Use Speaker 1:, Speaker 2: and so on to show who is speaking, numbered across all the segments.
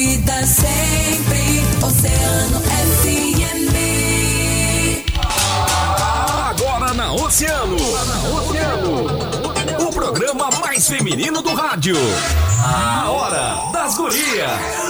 Speaker 1: vida sempre. Oceano FM.
Speaker 2: Agora na Oceano. Oceano. O programa mais feminino do rádio. A Hora das Gurias.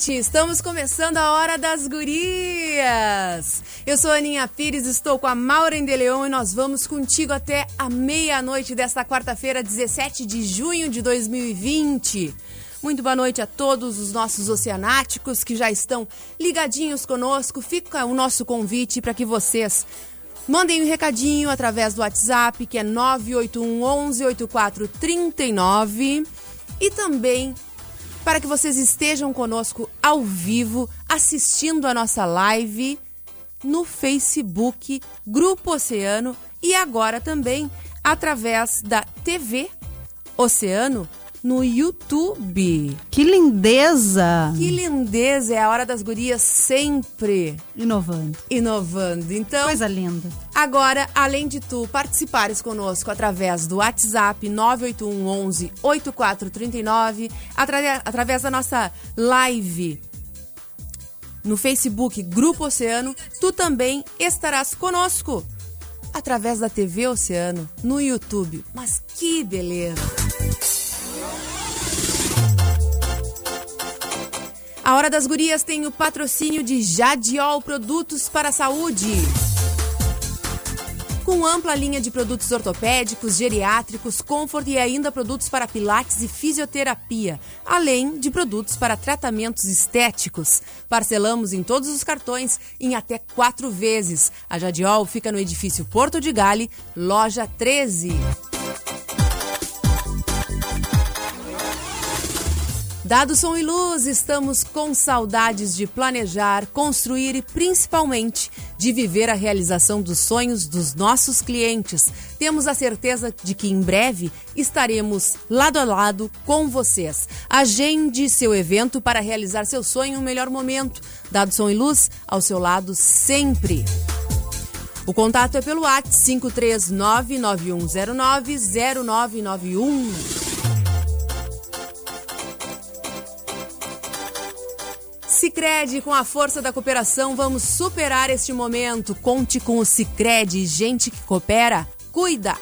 Speaker 3: Noite! Estamos começando a Hora das Gurias. Eu sou Aninha Pires, estou com a Maureen de Leão e nós vamos contigo até a meia-noite desta quarta-feira, 17 de junho de 2020. Muito boa noite a todos os nossos oceanáticos que já estão ligadinhos conosco. Fica o nosso convite para que vocês mandem um recadinho através do WhatsApp, que é 981 11 8439 e também para que vocês estejam conosco ao vivo, assistindo a nossa live no Facebook Grupo Oceano e agora também através da TV Oceano no YouTube.
Speaker 4: Que lindeza!
Speaker 3: Que lindeza! É a hora das gurias sempre
Speaker 4: Inovando.
Speaker 3: inovando. Então,
Speaker 4: Coisa linda.
Speaker 3: Agora, além de tu participares conosco através do WhatsApp 981 11 8439, atra- através da nossa live no Facebook Grupo Oceano, tu também estarás conosco através da TV Oceano no YouTube. Mas que beleza! A Hora das Gurias tem o patrocínio de Jadiol Produtos para a Saúde com ampla linha de produtos ortopédicos, geriátricos, comfort e ainda produtos para pilates e fisioterapia, além de produtos para tratamentos estéticos. Parcelamos em todos os cartões em até quatro vezes. A Jadiol fica no edifício Porto de Gale, loja 13. Dado som e luz, estamos com saudades de planejar, construir e principalmente de viver a realização dos sonhos dos nossos clientes. Temos a certeza de que em breve estaremos lado a lado com vocês. Agende seu evento para realizar seu sonho no melhor momento. Dado som e luz, ao seu lado sempre. O contato é pelo WhatsApp 53991090991. Sicredi, com a força da cooperação, vamos superar este momento. Conte com o Sicredi, gente que coopera, cuida.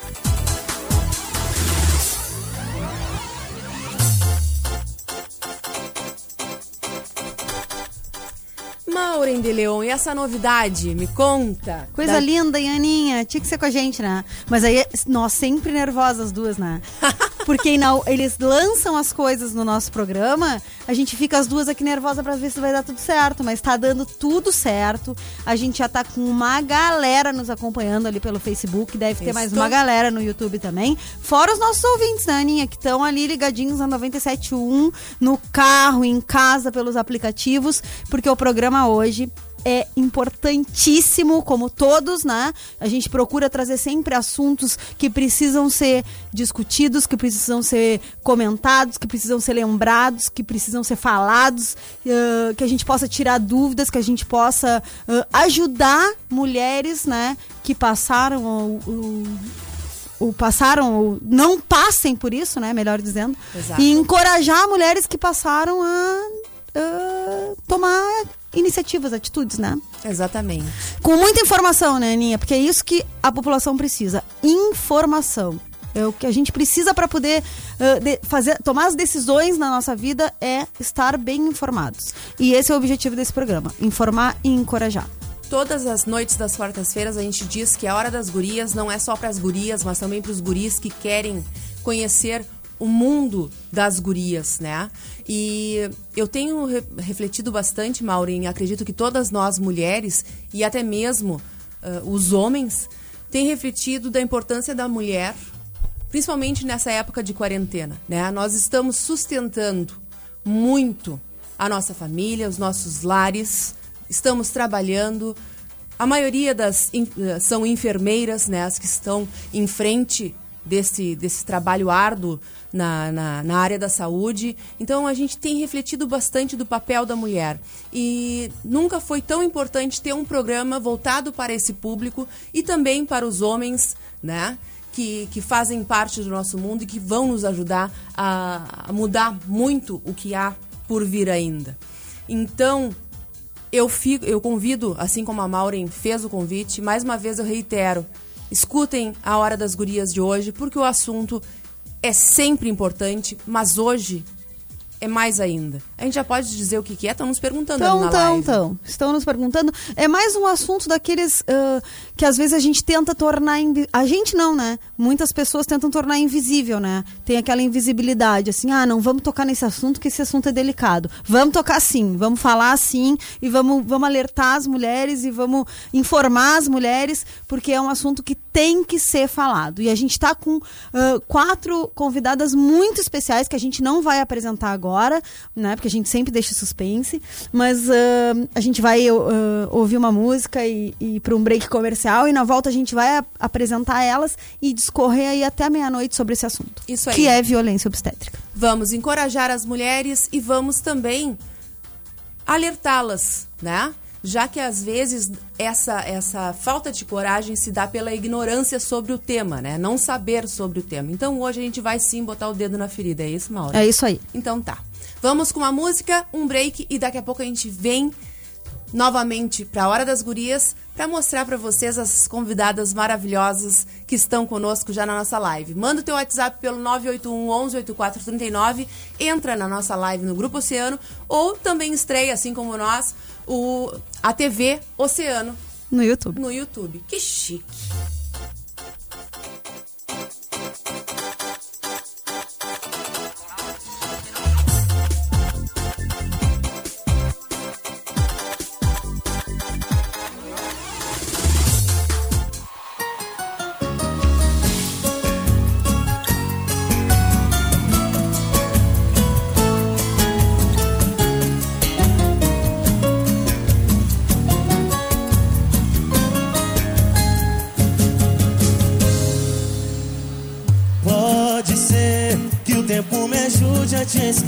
Speaker 3: Maureen de Leon, e essa novidade? Me conta.
Speaker 4: Coisa
Speaker 3: Da-
Speaker 4: linda, hein, Aninha? Tinha que ser com a gente, né? Mas aí, nós sempre nervosas as duas, né? Porque não, eles lançam as coisas no nosso programa, a gente fica as duas aqui nervosa pra ver se vai dar tudo certo. Mas tá dando tudo certo. A gente já tá com uma galera nos acompanhando ali pelo Facebook. Deve ter mais uma galera no YouTube também. Fora os nossos ouvintes, né, Aninha? Que estão ali ligadinhos na 97.1, no carro, em casa, pelos aplicativos. Porque o programa hoje é importantíssimo, como todos, né? A gente procura trazer sempre assuntos que precisam ser discutidos, que precisam ser comentados, que precisam ser lembrados, que precisam ser falados, eh, que a gente possa tirar dúvidas, que a gente possa eh, ajudar mulheres, né? Que passaram o- o- o passaram, ou não passem por isso, né? Melhor dizendo.
Speaker 3: Exato.
Speaker 4: E encorajar mulheres que passaram a, a tomar iniciativas, atitudes, né?
Speaker 3: Exatamente.
Speaker 4: Com muita informação, né, Aninha? Porque é isso que a população precisa. Informação. É o que a gente precisa para poder ah, de- fazer, tomar as decisões na nossa vida é estar bem informados. E esse é o objetivo desse programa: informar e encorajar.
Speaker 3: Todas as noites das quartas-feiras a gente diz que a hora das gurias não é só para as gurias, mas também para os guris que querem conhecer o mundo das gurias, né? E eu tenho re- refletido bastante, Maureen, acredito que todas nós mulheres e até mesmo ah, os homens têm refletido da importância da mulher, principalmente nessa época de quarentena, né? Nós estamos sustentando muito a nossa família, os nossos lares, estamos trabalhando. A maioria das são enfermeiras, né, as que estão em frente desse, desse trabalho árduo na, na, na área da saúde. Então a gente tem refletido bastante do papel da mulher. E nunca foi tão importante ter um programa voltado para esse público e também para os homens, né? Que, que fazem parte do nosso mundo e que vão nos ajudar a, a mudar muito o que há por vir ainda. Então, eu, fico, eu convido, assim como a Maureen fez o convite, mais uma vez eu reitero: escutem a Hora das Gurias de hoje, porque o assunto é sempre importante, mas hoje é mais ainda. A gente já pode dizer o que, que é? Estão nos perguntando
Speaker 4: Então,
Speaker 3: na
Speaker 4: então,
Speaker 3: live.
Speaker 4: então. Estão nos perguntando. É mais um assunto daqueles ah, que às vezes a gente tenta tornar. invi- A gente não, né? Muitas pessoas tentam tornar invisível, né? Tem aquela invisibilidade, assim, ah, não, vamos tocar nesse assunto, que esse assunto é delicado. Vamos tocar sim, vamos falar sim, e vamos, vamos alertar as mulheres e vamos informar as mulheres, porque é um assunto que tem que ser falado. E a gente está com ah, quatro convidadas muito especiais que a gente não vai apresentar agora, né? Porque a gente sempre deixa suspense. Mas ah, a gente vai ah, ouvir uma música e, e para um break comercial e na volta a gente vai apresentar elas e discorrer aí até meia-noite sobre esse assunto.
Speaker 3: Isso aí.
Speaker 4: Que é violência obstétrica.
Speaker 3: Vamos encorajar as mulheres e vamos também alertá-las, né? Já que às vezes essa, essa falta de coragem se dá pela ignorância sobre o tema, né? Não saber sobre o tema. Então hoje a gente vai sim botar o dedo na ferida, é isso, Maura?
Speaker 4: É isso aí.
Speaker 3: Então tá. Vamos com uma música, um break e daqui a pouco a gente vem novamente para a Hora das Gurias para mostrar para vocês as convidadas maravilhosas que estão conosco já na nossa live. Manda o teu WhatsApp pelo 981 11 8439, entra na nossa live no Grupo Oceano ou também estreia, assim como nós, o, a TV Oceano
Speaker 4: No YouTube.
Speaker 3: no YouTube. Que chique.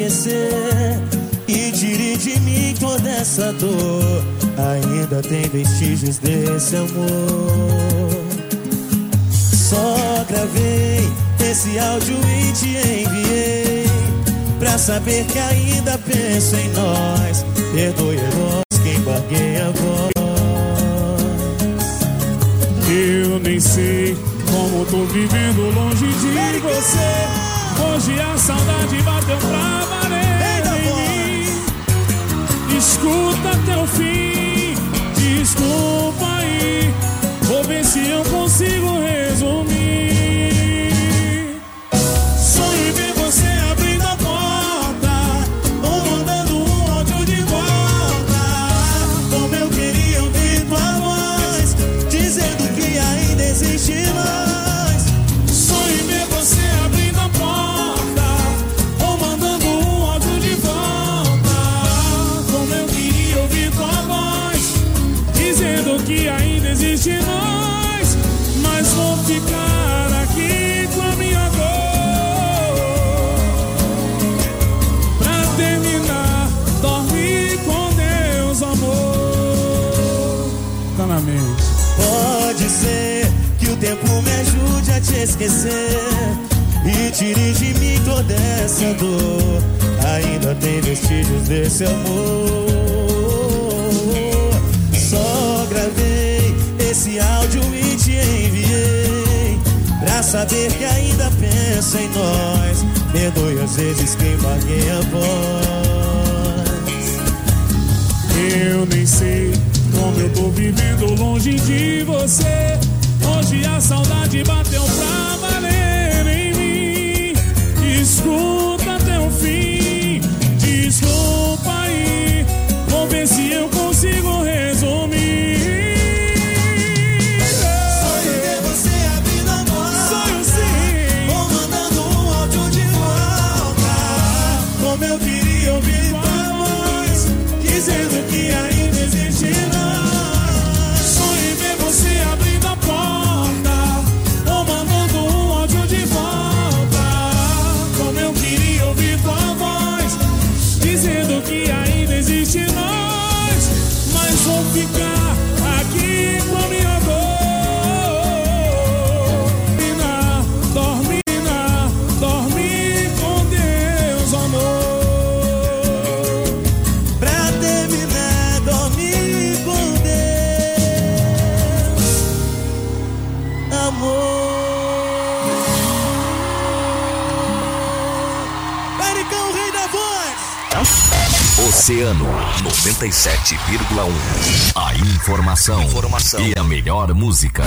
Speaker 5: Esquecer e tire de mim toda essa dor. Ainda tem vestígios desse amor. Só gravei esse áudio e te enviei pra saber que ainda penso em nós. Perdoe nós quem embarguei a voz.
Speaker 6: Eu nem sei como tô vivendo longe de você. Hoje a saudade bateu pra Escuta até o fim, desculpa aí. Vou ver se eu consigo resumir.
Speaker 5: Esquecer. E mim toda essa dor. Ainda tem vestígios desse amor. Só gravei esse áudio e te enviei. Pra saber que ainda penso em nós. Perdoe às vezes quem embarguei a voz.
Speaker 6: Eu nem sei como eu tô vivendo longe de você. Hoje a saudade bateu pra
Speaker 2: 97,1. A informação, informação e a melhor música.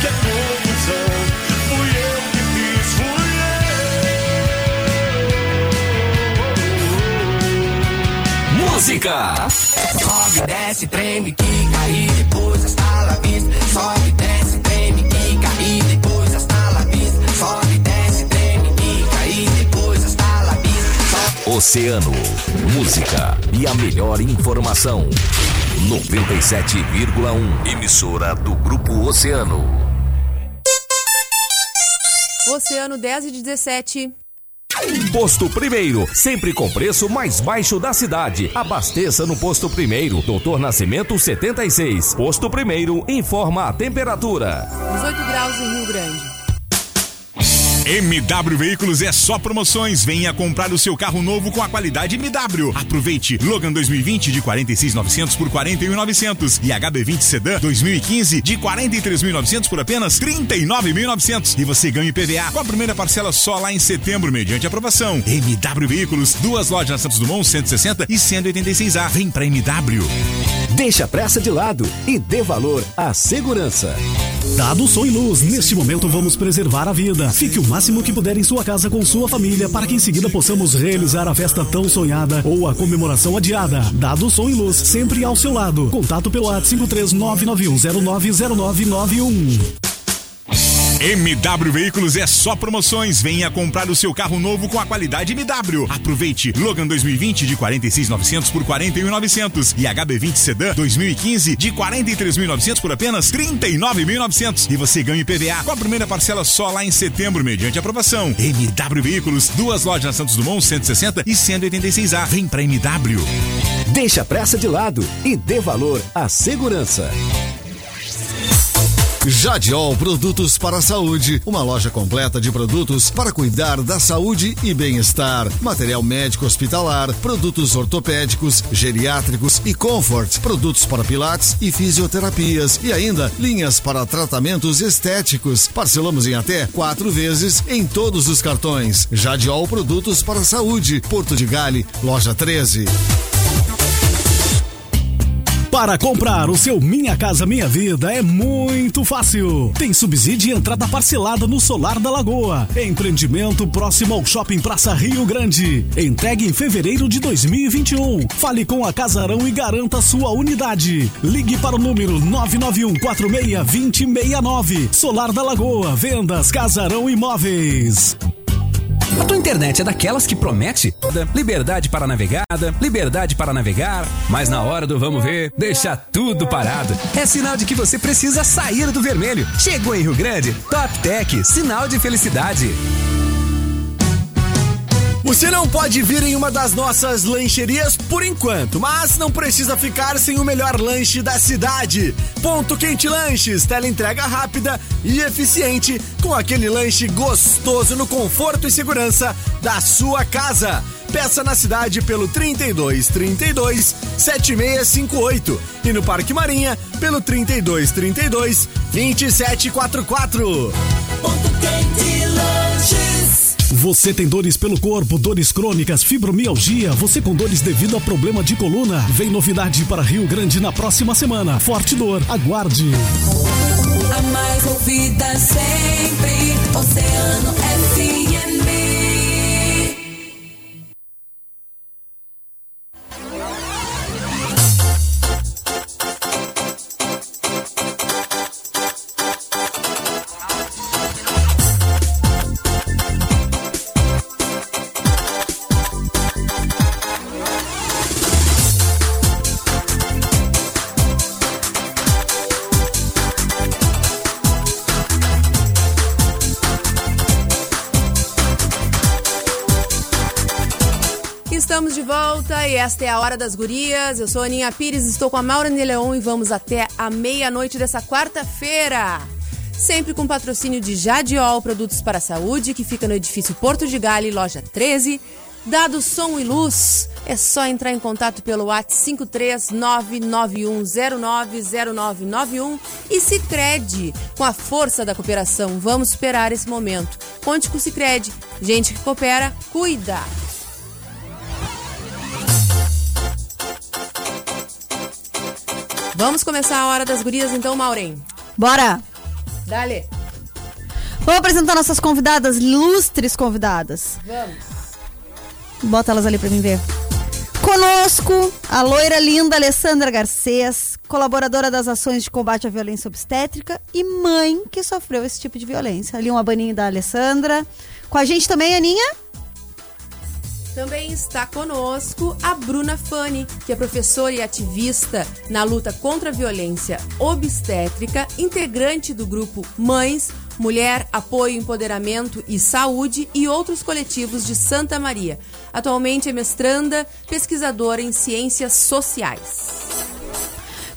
Speaker 5: Que é confusão. Fui eu que fiz, fui
Speaker 2: Música!
Speaker 7: Sobe, desce, treme, quica e depois hasta la vista. Sobe, desce, treme, quica e depois hasta la vista. Sobe, desce,
Speaker 2: Oceano, música e a melhor informação. 97,1. Emissora do Grupo Oceano.
Speaker 3: Oceano 10 e 17.
Speaker 2: Posto Primeiro, sempre com preço mais baixo da cidade. Abasteça no Posto Primeiro, Doutor Nascimento 76. Posto Primeiro informa a temperatura.
Speaker 3: 18 graus em Rio Grande.
Speaker 8: MW Veículos é só promoções. Venha comprar o seu carro novo com a qualidade MW. Aproveite Logan 2020 de 46.900 por 41.900 e HB20 Sedan 2015 de 43.900 por apenas 39.900 e você ganha IPVA com a primeira parcela só lá em setembro mediante aprovação. MW Veículos, duas lojas na Santos Dumont 160 e 186A. Vem pra MW.
Speaker 9: Deixa a pressa de lado e dê valor à segurança.
Speaker 10: Dado som e luz, neste momento vamos preservar a vida. Fique o máximo que puder em sua casa com sua família para que em seguida possamos realizar a festa tão sonhada ou a comemoração adiada. Dado som e luz, sempre ao seu lado. Contato pelo WhatsApp 53991090991.
Speaker 8: MW Veículos é só promoções. Venha comprar o seu carro novo com a qualidade MW. Aproveite Logan 2020 de 46.900 por 41.900 e HB20 Sedan 2015 de 43.900 por apenas 39.900 e você ganha IPVA com a primeira parcela só lá em setembro mediante aprovação. MW Veículos, duas lojas na Santos Dumont 160 e 186A. Vem pra MW.
Speaker 9: Deixa a pressa de lado e dê valor à segurança.
Speaker 11: Jadiol Produtos para a Saúde, uma loja completa de produtos para cuidar da saúde e bem-estar. Material médico hospitalar, produtos ortopédicos, geriátricos e comfort, produtos para pilates e fisioterapias e ainda linhas para tratamentos estéticos. Parcelamos em até quatro vezes em todos os cartões. Jadiol Produtos para a Saúde, Porto de Gale, loja 13.
Speaker 10: Para comprar o seu Minha Casa Minha Vida é muito fácil. Tem subsídio e entrada parcelada no Solar da Lagoa. Empreendimento próximo ao Shopping Praça Rio Grande. Entregue em fevereiro de 2021. Fale com a Casarão e garanta sua unidade. Ligue para o número 991 46 2069. Solar da Lagoa. Vendas Casarão Imóveis.
Speaker 12: A tua internet é daquelas que promete liberdade para navegada, liberdade para navegar, mas na hora do vamos ver, deixa tudo parado. É sinal de que você precisa sair do vermelho. Chegou em Rio Grande, Top Tech, sinal de felicidade.
Speaker 13: Você não pode vir em uma das nossas lancherias por enquanto, mas não precisa ficar sem o melhor lanche da cidade. Ponto Quente Lanches, tela entrega rápida e eficiente, com aquele lanche gostoso no conforto e segurança da sua casa. Peça na cidade pelo 32 32 7658 e no Parque Marinha pelo 32 32 2744.
Speaker 1: Ponto.
Speaker 10: Você tem dores pelo corpo, dores crônicas, fibromialgia, você com dores devido a problema de coluna? Vem novidade para Rio Grande na próxima semana. Forte dor, aguarde.
Speaker 1: A mais ouvida sempre. Oceano
Speaker 3: esta é a Hora das Gurias. Eu sou a Aninha Pires, estou com a Maura Leão e vamos até a meia-noite dessa quarta-feira. Sempre com patrocínio de Jadiol Produtos para a Saúde, que fica no edifício Porto de Gale, loja 13. Dado som e luz, é só entrar em contato pelo WhatsApp 53991090991 e Cicred. Com a força da cooperação, vamos superar esse momento. Conte com o Cicred. Gente que coopera, cuida. Vamos começar a Hora das Gurias então, Maureen.
Speaker 4: Bora!
Speaker 3: Dale.
Speaker 4: Vamos apresentar nossas convidadas, ilustres convidadas.
Speaker 3: Vamos.
Speaker 4: Bota elas ali pra mim ver. Conosco, a loira linda Alessandra Garcês, colaboradora das ações de combate à violência obstétrica e mãe que sofreu esse tipo de violência. Ali um abaninho da Alessandra. Com a gente também, Aninha?
Speaker 3: Também está conosco a Bruna Fani, que é professora e ativista na luta contra a violência obstétrica, integrante do grupo Mães, Mulher, Apoio, Empoderamento e Saúde e outros coletivos de Santa Maria. Atualmente é mestranda, pesquisadora em ciências sociais.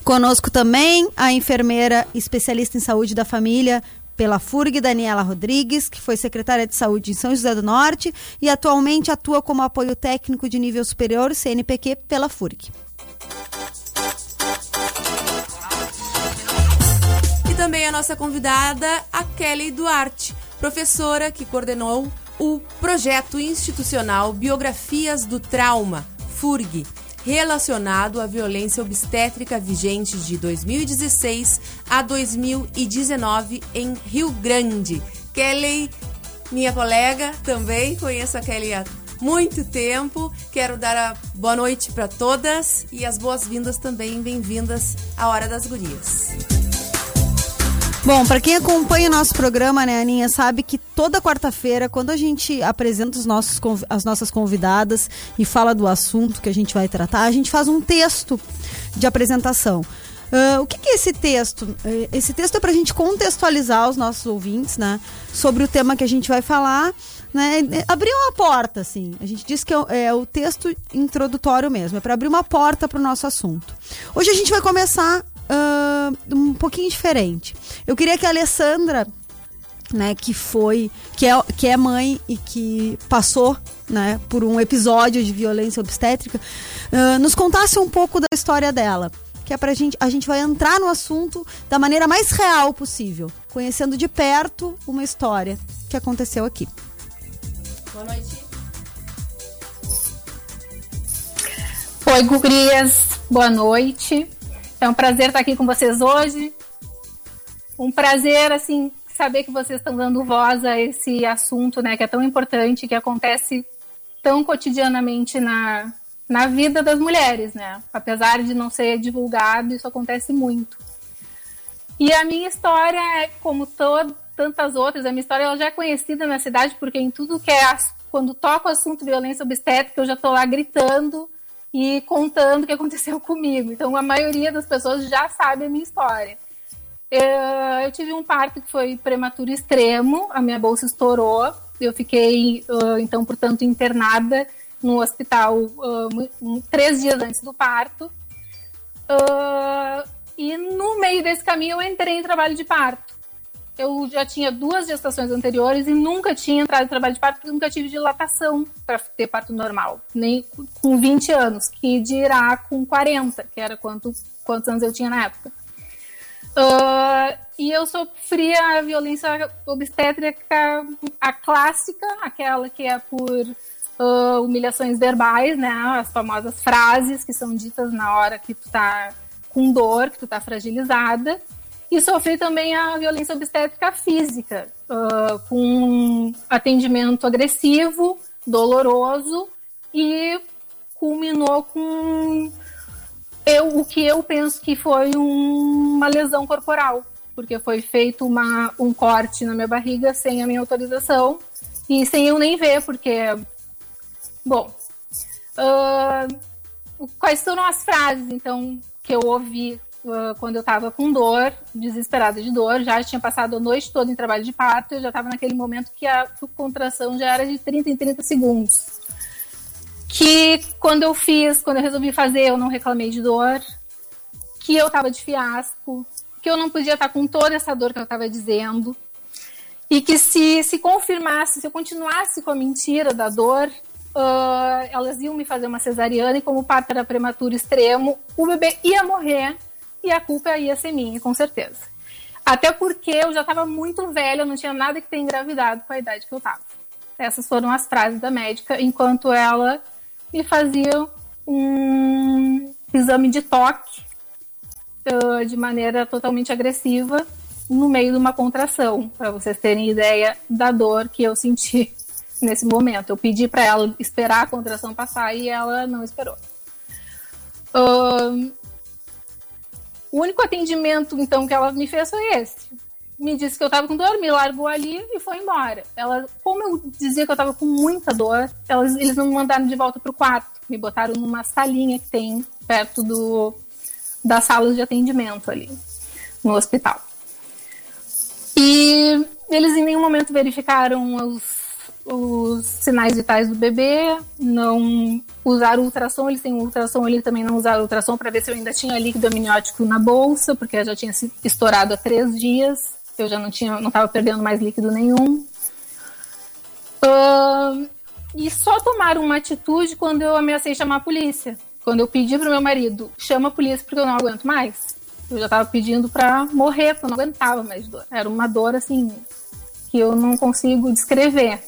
Speaker 4: Conosco também a enfermeira especialista em saúde da família pela FURG, Daniela Rodrigues, que foi secretária de saúde em São José do Norte e atualmente atua como apoio técnico de nível superior, CNPq, pela FURG.
Speaker 3: E também a nossa convidada, a Kelly Duarte, professora que coordenou o projeto institucional Biografias do Trauma, FURG, relacionado à violência obstétrica vigente de 2016 a 2019 em Rio Grande. Kelly, minha colega também, conheço a Kelly há muito tempo. Quero dar a boa noite para todas e as boas-vindas também, bem-vindas à Hora das Gurias.
Speaker 4: Bom, para quem acompanha o nosso programa, né, Aninha, sabe que toda quarta-feira, quando a gente apresenta os nossos, as nossas convidadas e fala do assunto que a gente vai tratar, a gente faz um texto de apresentação. Ah, o que, que é esse texto? Eh, Esse texto é para a gente contextualizar os nossos ouvintes, né, sobre o tema que a gente vai falar, né, eh, abrir uma porta, assim. A gente diz que é o- é o texto introdutório mesmo, é para abrir uma porta para o nosso assunto. Hoje a gente vai começar ah, um pouquinho diferente. Eu queria que a Alessandra, né, que foi, que é, que é mãe e que passou, né, por um episódio de violência obstétrica, ah, nos contasse um pouco da história dela. Que é pra gente, a gente vai entrar no assunto da maneira mais real possível, conhecendo de perto uma história que aconteceu aqui.
Speaker 3: Boa noite.
Speaker 14: Oi, gurias, boa noite. É um prazer estar aqui com vocês hoje. Um prazer, assim, saber que vocês estão dando voz a esse assunto, né, que é tão importante, que acontece tão cotidianamente na, na vida das mulheres, né? Apesar de não ser divulgado, isso acontece muito. E a minha história é como todo, tantas outras, a minha história ela já é conhecida na cidade, porque em tudo que é, quando toca o assunto violência obstétrica, eu já estou lá gritando e contando o que aconteceu comigo. Então a maioria das pessoas já sabe a minha história. Eh, Eu tive um parto que foi prematuro extremo, a minha bolsa estourou, eu fiquei, ah, então, portanto, internada no hospital ah, três dias antes do parto. Ah, e no meio desse caminho eu entrei em trabalho de parto. Eu já tinha duas gestações anteriores e nunca tinha entrado em trabalho de parto porque nunca tive dilatação para ter parto normal, nem com 20 anos, que dirá com 40, que era quanto, quantos anos eu tinha na época. Ah, e eu sofri a violência obstétrica, a clássica, aquela que é por ah, humilhações verbais, né? As famosas frases que são ditas na hora que tu tá com dor, que tu tá fragilizada. E sofri também a violência obstétrica física, ah, com atendimento agressivo, doloroso e culminou com eu, o que eu penso que foi um- uma lesão corporal, porque foi feito uma, um corte na minha barriga sem a minha autorização e sem eu nem ver, porque, bom, o- quais foram as frases, então, que eu ouvi quando eu estava com dor, desesperada de dor, já tinha passado a noite toda em trabalho de parto, eu já estava naquele momento que a contração já era de 30 em 30 segundos. Que quando eu fiz, quando eu resolvi fazer, eu não reclamei de dor, que eu tava de fiasco, que eu não podia estar com toda essa dor que eu tava dizendo, e que se se confirmasse, se eu continuasse com a mentira da dor, ah, elas iam me fazer uma cesariana e como o parto era prematuro extremo, o bebê ia morrer e a culpa ia ser minha, com certeza. Até porque eu já estava muito velha, eu não tinha nada que ter engravidado com a idade que eu estava. Essas foram as frases da médica, enquanto ela me fazia um exame de toque ah, de maneira totalmente agressiva no meio de uma contração, para vocês terem ideia da dor que eu senti nesse momento. Eu pedi para ela esperar a contração passar e ela não esperou. Ahn, o único atendimento, então, que ela me fez foi esse. Me disse que eu tava com dor, me largou ali e foi embora. Ela, como eu dizia que eu tava com muita dor, elas, eles não me mandaram de volta pro quarto. Me botaram numa salinha que tem perto do, das salas de atendimento ali, no hospital. E eles em nenhum momento verificaram os, os sinais vitais do bebê, não usaram ultrassom, eles têm ultrassom, eles também não usaram ultrassom para ver se eu ainda tinha líquido amniótico na bolsa, porque eu já tinha se estourado há três dias, eu já não tinha, não estava perdendo mais líquido nenhum. Ahn, e só tomaram uma atitude quando eu ameacei chamar a polícia. Quando eu pedi pro meu marido, chama a polícia porque eu não aguento mais. Eu já tava pedindo pra morrer, porque eu não aguentava mais dor. Era uma dor assim que eu não consigo descrever.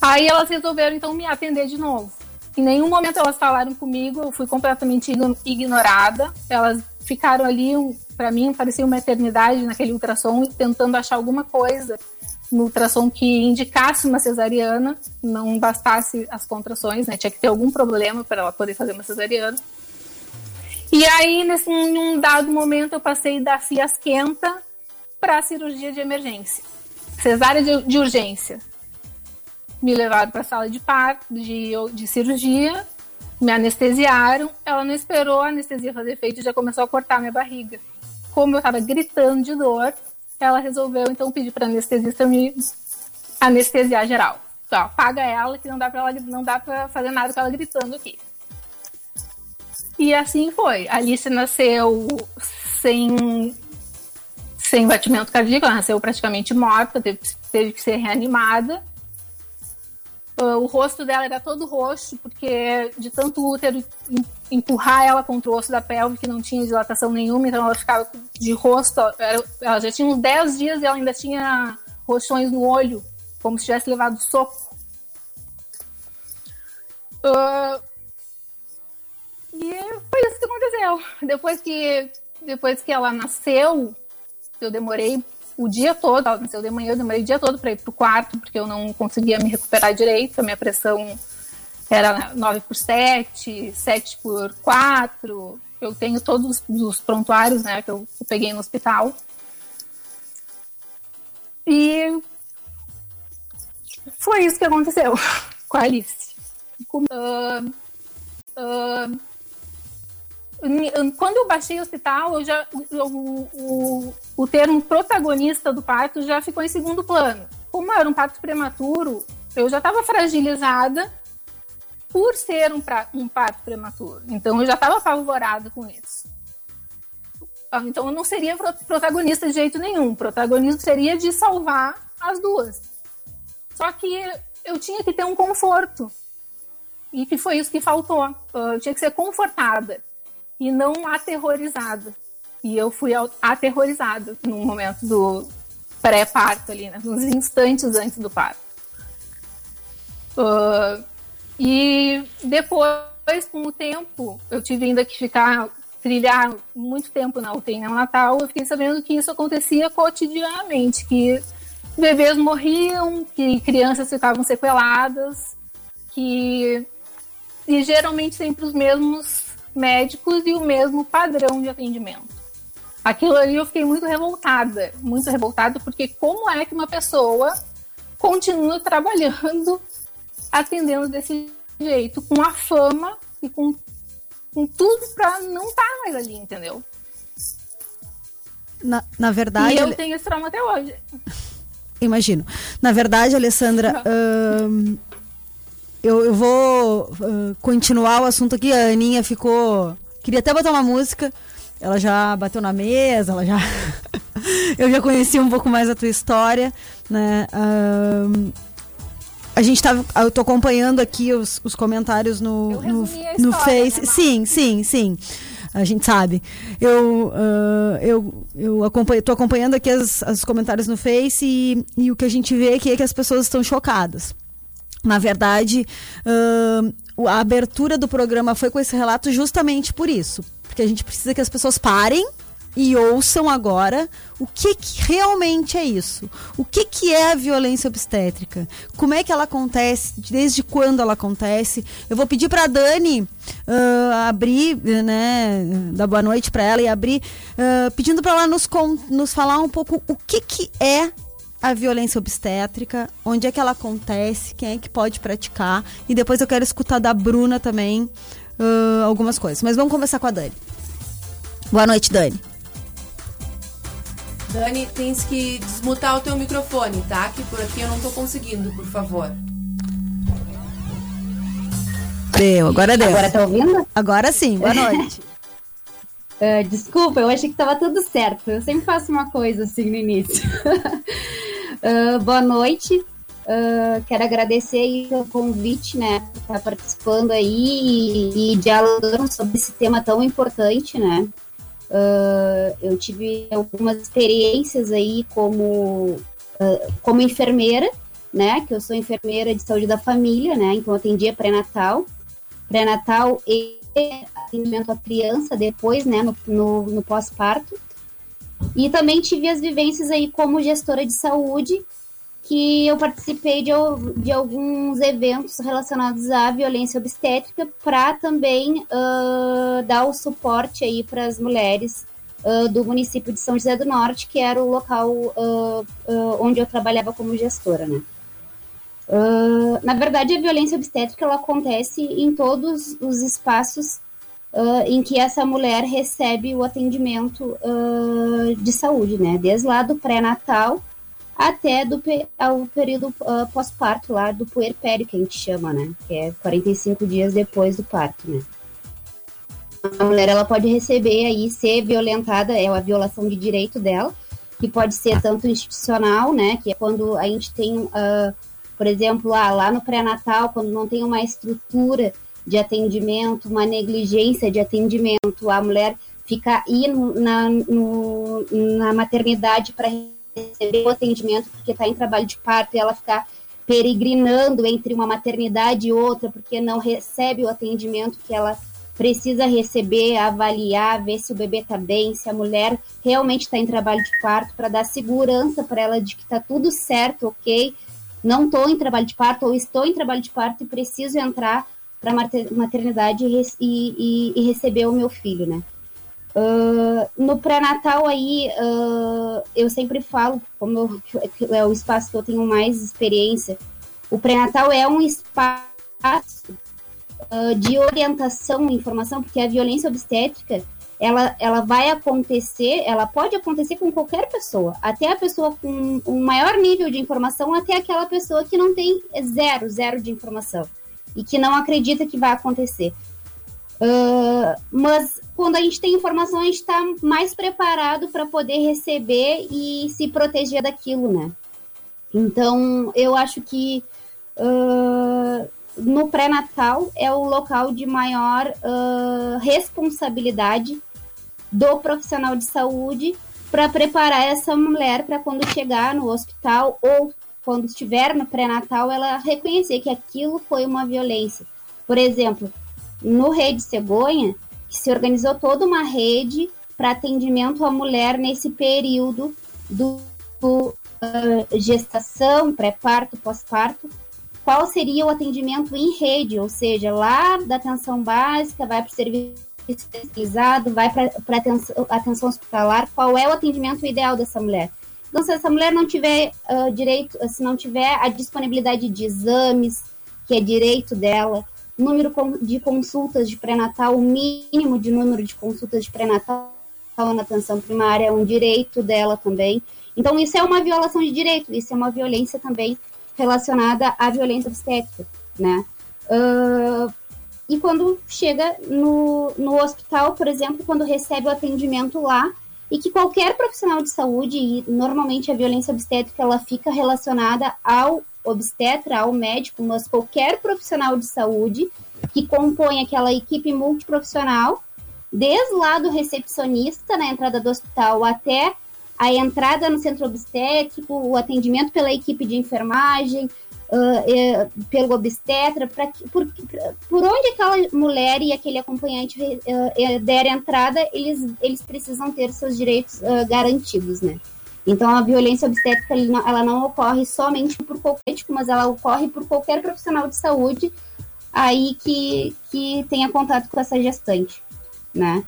Speaker 14: Aí elas resolveram então me atender de novo. Em nenhum momento elas falaram comigo, eu fui completamente igno- ignorada. Elas ficaram ali, para mim, parecia uma eternidade naquele ultrassom, tentando achar alguma coisa no ultrassom que indicasse uma cesariana, não bastasse as contrações, né? Tinha que ter algum problema para ela poder fazer uma cesariana. E aí, nesse, em um dado momento, eu passei da fiasquenta para cirurgia de emergência. Cesárea de, de urgência. Me levaram para a sala de parto, de, de cirurgia, me anestesiaram. Ela não esperou a anestesia fazer efeito e já começou a cortar minha barriga. Como eu estava gritando de dor, ela resolveu então pedir para anestesista me anestesiar geral. Então, ó, apaga ela que não dá para ela não dá para fazer nada com ela gritando aqui. E assim foi. A Alice nasceu sem sem batimento cardíaco, ela nasceu praticamente morta, teve, teve que ser reanimada. Uh, o rosto dela era todo roxo, porque de tanto útero em- empurrar ela contra o osso da pelve, que não tinha dilatação nenhuma, então ela ficava de rosto. era- ela já tinha uns 10 dias e ela ainda tinha roxões no olho, como se tivesse levado soco. Uh, e foi isso que aconteceu. Depois que, depois que ela nasceu, eu demorei o dia todo, nasceu de manhã, eu demorei o dia todo para ir pro quarto, porque eu não conseguia me recuperar direito, a minha pressão era 9 por 7, 7 por 4. Eu tenho todos os prontuários, né, que eu, eu peguei no hospital. E foi isso que aconteceu com a Alice. Ah, ah, quando eu baixei o hospital, eu já, o, o, o termo protagonista do parto já ficou em segundo plano. Como era um parto prematuro, eu já estava fragilizada por ser um, pra- um parto prematuro. Então eu já estava apavorada com isso. Ah, Então eu não seria pro- protagonista de jeito nenhum. O protagonista seria de salvar as duas. Só que eu tinha que ter um conforto. E que foi isso que faltou. Ah, Eu tinha que ser confortada e não aterrorizada. E eu fui aterrorizada no momento do pré-parto ali, né? nos instantes antes do parto. Ah, e depois, com o tempo, eu tive ainda que ficar, trilhar muito tempo na UTI neonatal, eu fiquei sabendo que isso acontecia cotidianamente, que bebês morriam, que crianças ficavam sequeladas, que e geralmente sempre os mesmos médicos e o mesmo padrão de atendimento. Aquilo ali eu fiquei muito revoltada, muito revoltada, porque como é que uma pessoa continua trabalhando, atendendo desse jeito, com a fama e com, com tudo pra não estar mais ali, entendeu?
Speaker 4: Na, na verdade,
Speaker 14: e eu tenho esse trauma até hoje.
Speaker 4: imagino. Na verdade, Alessandra, ahn, eu, eu vou ah, continuar o assunto aqui. A Aninha ficou. Queria até botar uma música. Ela já bateu na mesa, ela já. eu já conheci um pouco mais a tua história, né? Ahn, a gente tá. Eu tô acompanhando aqui os, os comentários no, no, no
Speaker 14: história,
Speaker 4: Face.
Speaker 14: né,
Speaker 4: sim, sim, sim. A gente sabe. Eu, ah, eu, eu acompanho, tô acompanhando aqui as, os comentários no Face e, e o que a gente vê aqui é que as pessoas estão chocadas. Na verdade, o- a abertura do programa foi com esse relato justamente por isso. Porque a gente precisa que as pessoas parem e ouçam agora o que, que realmente é isso. O que, que é a violência obstétrica? Como é que ela acontece? Desde quando ela acontece? Eu vou pedir para Dani ah, abrir, né, dar boa noite para ela e abrir, ah, pedindo para ela nos, nos falar um pouco o que, que é a violência obstétrica, onde é que ela acontece, quem é que pode praticar. E depois eu quero escutar da Bruna também ah, algumas coisas. Mas vamos conversar com a Dani. Boa noite, Dani.
Speaker 3: Dani, tens que desmutar o teu microfone, tá? Que por aqui eu não tô conseguindo, por favor.
Speaker 4: Deu, agora deu.
Speaker 15: Agora tá ouvindo?
Speaker 4: Agora sim, boa noite.
Speaker 15: Ah, desculpa, eu achei que tava tudo certo. Eu sempre faço uma coisa assim no início. Ah, boa noite. Ah, quero agradecer o convite, né? Estar participando aí e, e dialogando sobre esse tema tão importante, né? Eu tive algumas experiências aí como, como enfermeira, né? Que eu sou enfermeira de saúde da família, né? Então atendia pré-natal, pré-natal e atendimento à criança depois, né? No, no, no pós-parto. E também tive as vivências aí como gestora de saúde, que eu participei de, de alguns eventos relacionados à violência obstétrica para também ah, dar o suporte aí para as mulheres ah, do município de São José do Norte, que era o local ah, onde eu trabalhava como gestora, né? Na verdade, a violência obstétrica ela acontece em todos os espaços ah, em que essa mulher recebe o atendimento ah, de saúde, né? Desde lá do pré-natal até do ao período ah, pós-parto lá do puerpério, que a gente chama, né? Que é 45 dias depois do parto, né? A mulher ela pode receber aí ser violentada, é a violação de direito dela, que pode ser tanto institucional, né? Que é quando a gente tem, ah, por exemplo, lá no pré-natal, quando não tem uma estrutura de atendimento, uma negligência de atendimento, a mulher fica no- na, no- na maternidade para receber o atendimento porque está em trabalho de parto e ela ficar peregrinando entre uma maternidade e outra porque não recebe o atendimento que ela precisa receber, avaliar, ver se o bebê está bem, se a mulher realmente está em trabalho de parto, para dar segurança para ela de que está tudo certo, ok? Não estou em trabalho de parto ou estou em trabalho de parto e preciso entrar para maternidade e, e- e- receber o meu filho, né? Ah, no pré-natal aí, ah, eu sempre falo, como eu- é o espaço que eu tenho mais experiência, o pré-natal é um espaço ah, de orientação e informação, porque a violência obstétrica, ela, ela vai acontecer, ela pode acontecer com qualquer pessoa, até a pessoa com um maior nível de informação, até aquela pessoa que não tem zero, zero de informação, e que não acredita que vai acontecer. Ah, mas quando a gente tem informação, a gente está mais preparado para poder receber e se proteger daquilo, né? Então, eu acho que ah, no pré-natal é o local de maior ah, responsabilidade do profissional de saúde para preparar essa mulher para quando chegar no hospital ou quando estiver no pré-natal, ela reconhecer que aquilo foi uma violência. Por exemplo, no Rede Cegonha, se organizou toda uma rede para atendimento à mulher nesse período do, do, ah, gestação, pré-parto, pós-parto. Qual seria o atendimento em rede? Ou seja, lá da atenção básica, vai para o serviço especializado, vai para a atenção, atenção hospitalar. Qual é o atendimento ideal dessa mulher? Então, se essa mulher não tiver ah, direito, se não tiver a disponibilidade de exames, que é direito dela, número de consultas de pré-natal, o mínimo de número de consultas de pré-natal na atenção primária é um direito dela também. Então, isso é uma violação de direito, isso é uma violência também relacionada à violência obstétrica, né? Ah, e quando chega no, no hospital, por exemplo, quando recebe o atendimento lá, e que qualquer profissional de saúde, e normalmente a violência obstétrica ela fica relacionada ao obstetra, ao médico, mas qualquer profissional de saúde que compõe aquela equipe multiprofissional, desde lá do recepcionista na entrada do hospital até a entrada no centro obstétrico, o atendimento pela equipe de enfermagem, é, pelo obstetra, pra, por, por onde aquela mulher e aquele acompanhante eh, der entrada, eles, eles precisam ter seus direitos garantidos, né? Então, a violência obstétrica ela não ocorre somente por qualquer médico, mas ela ocorre por qualquer profissional de saúde aí que, que tenha contato com essa gestante, né?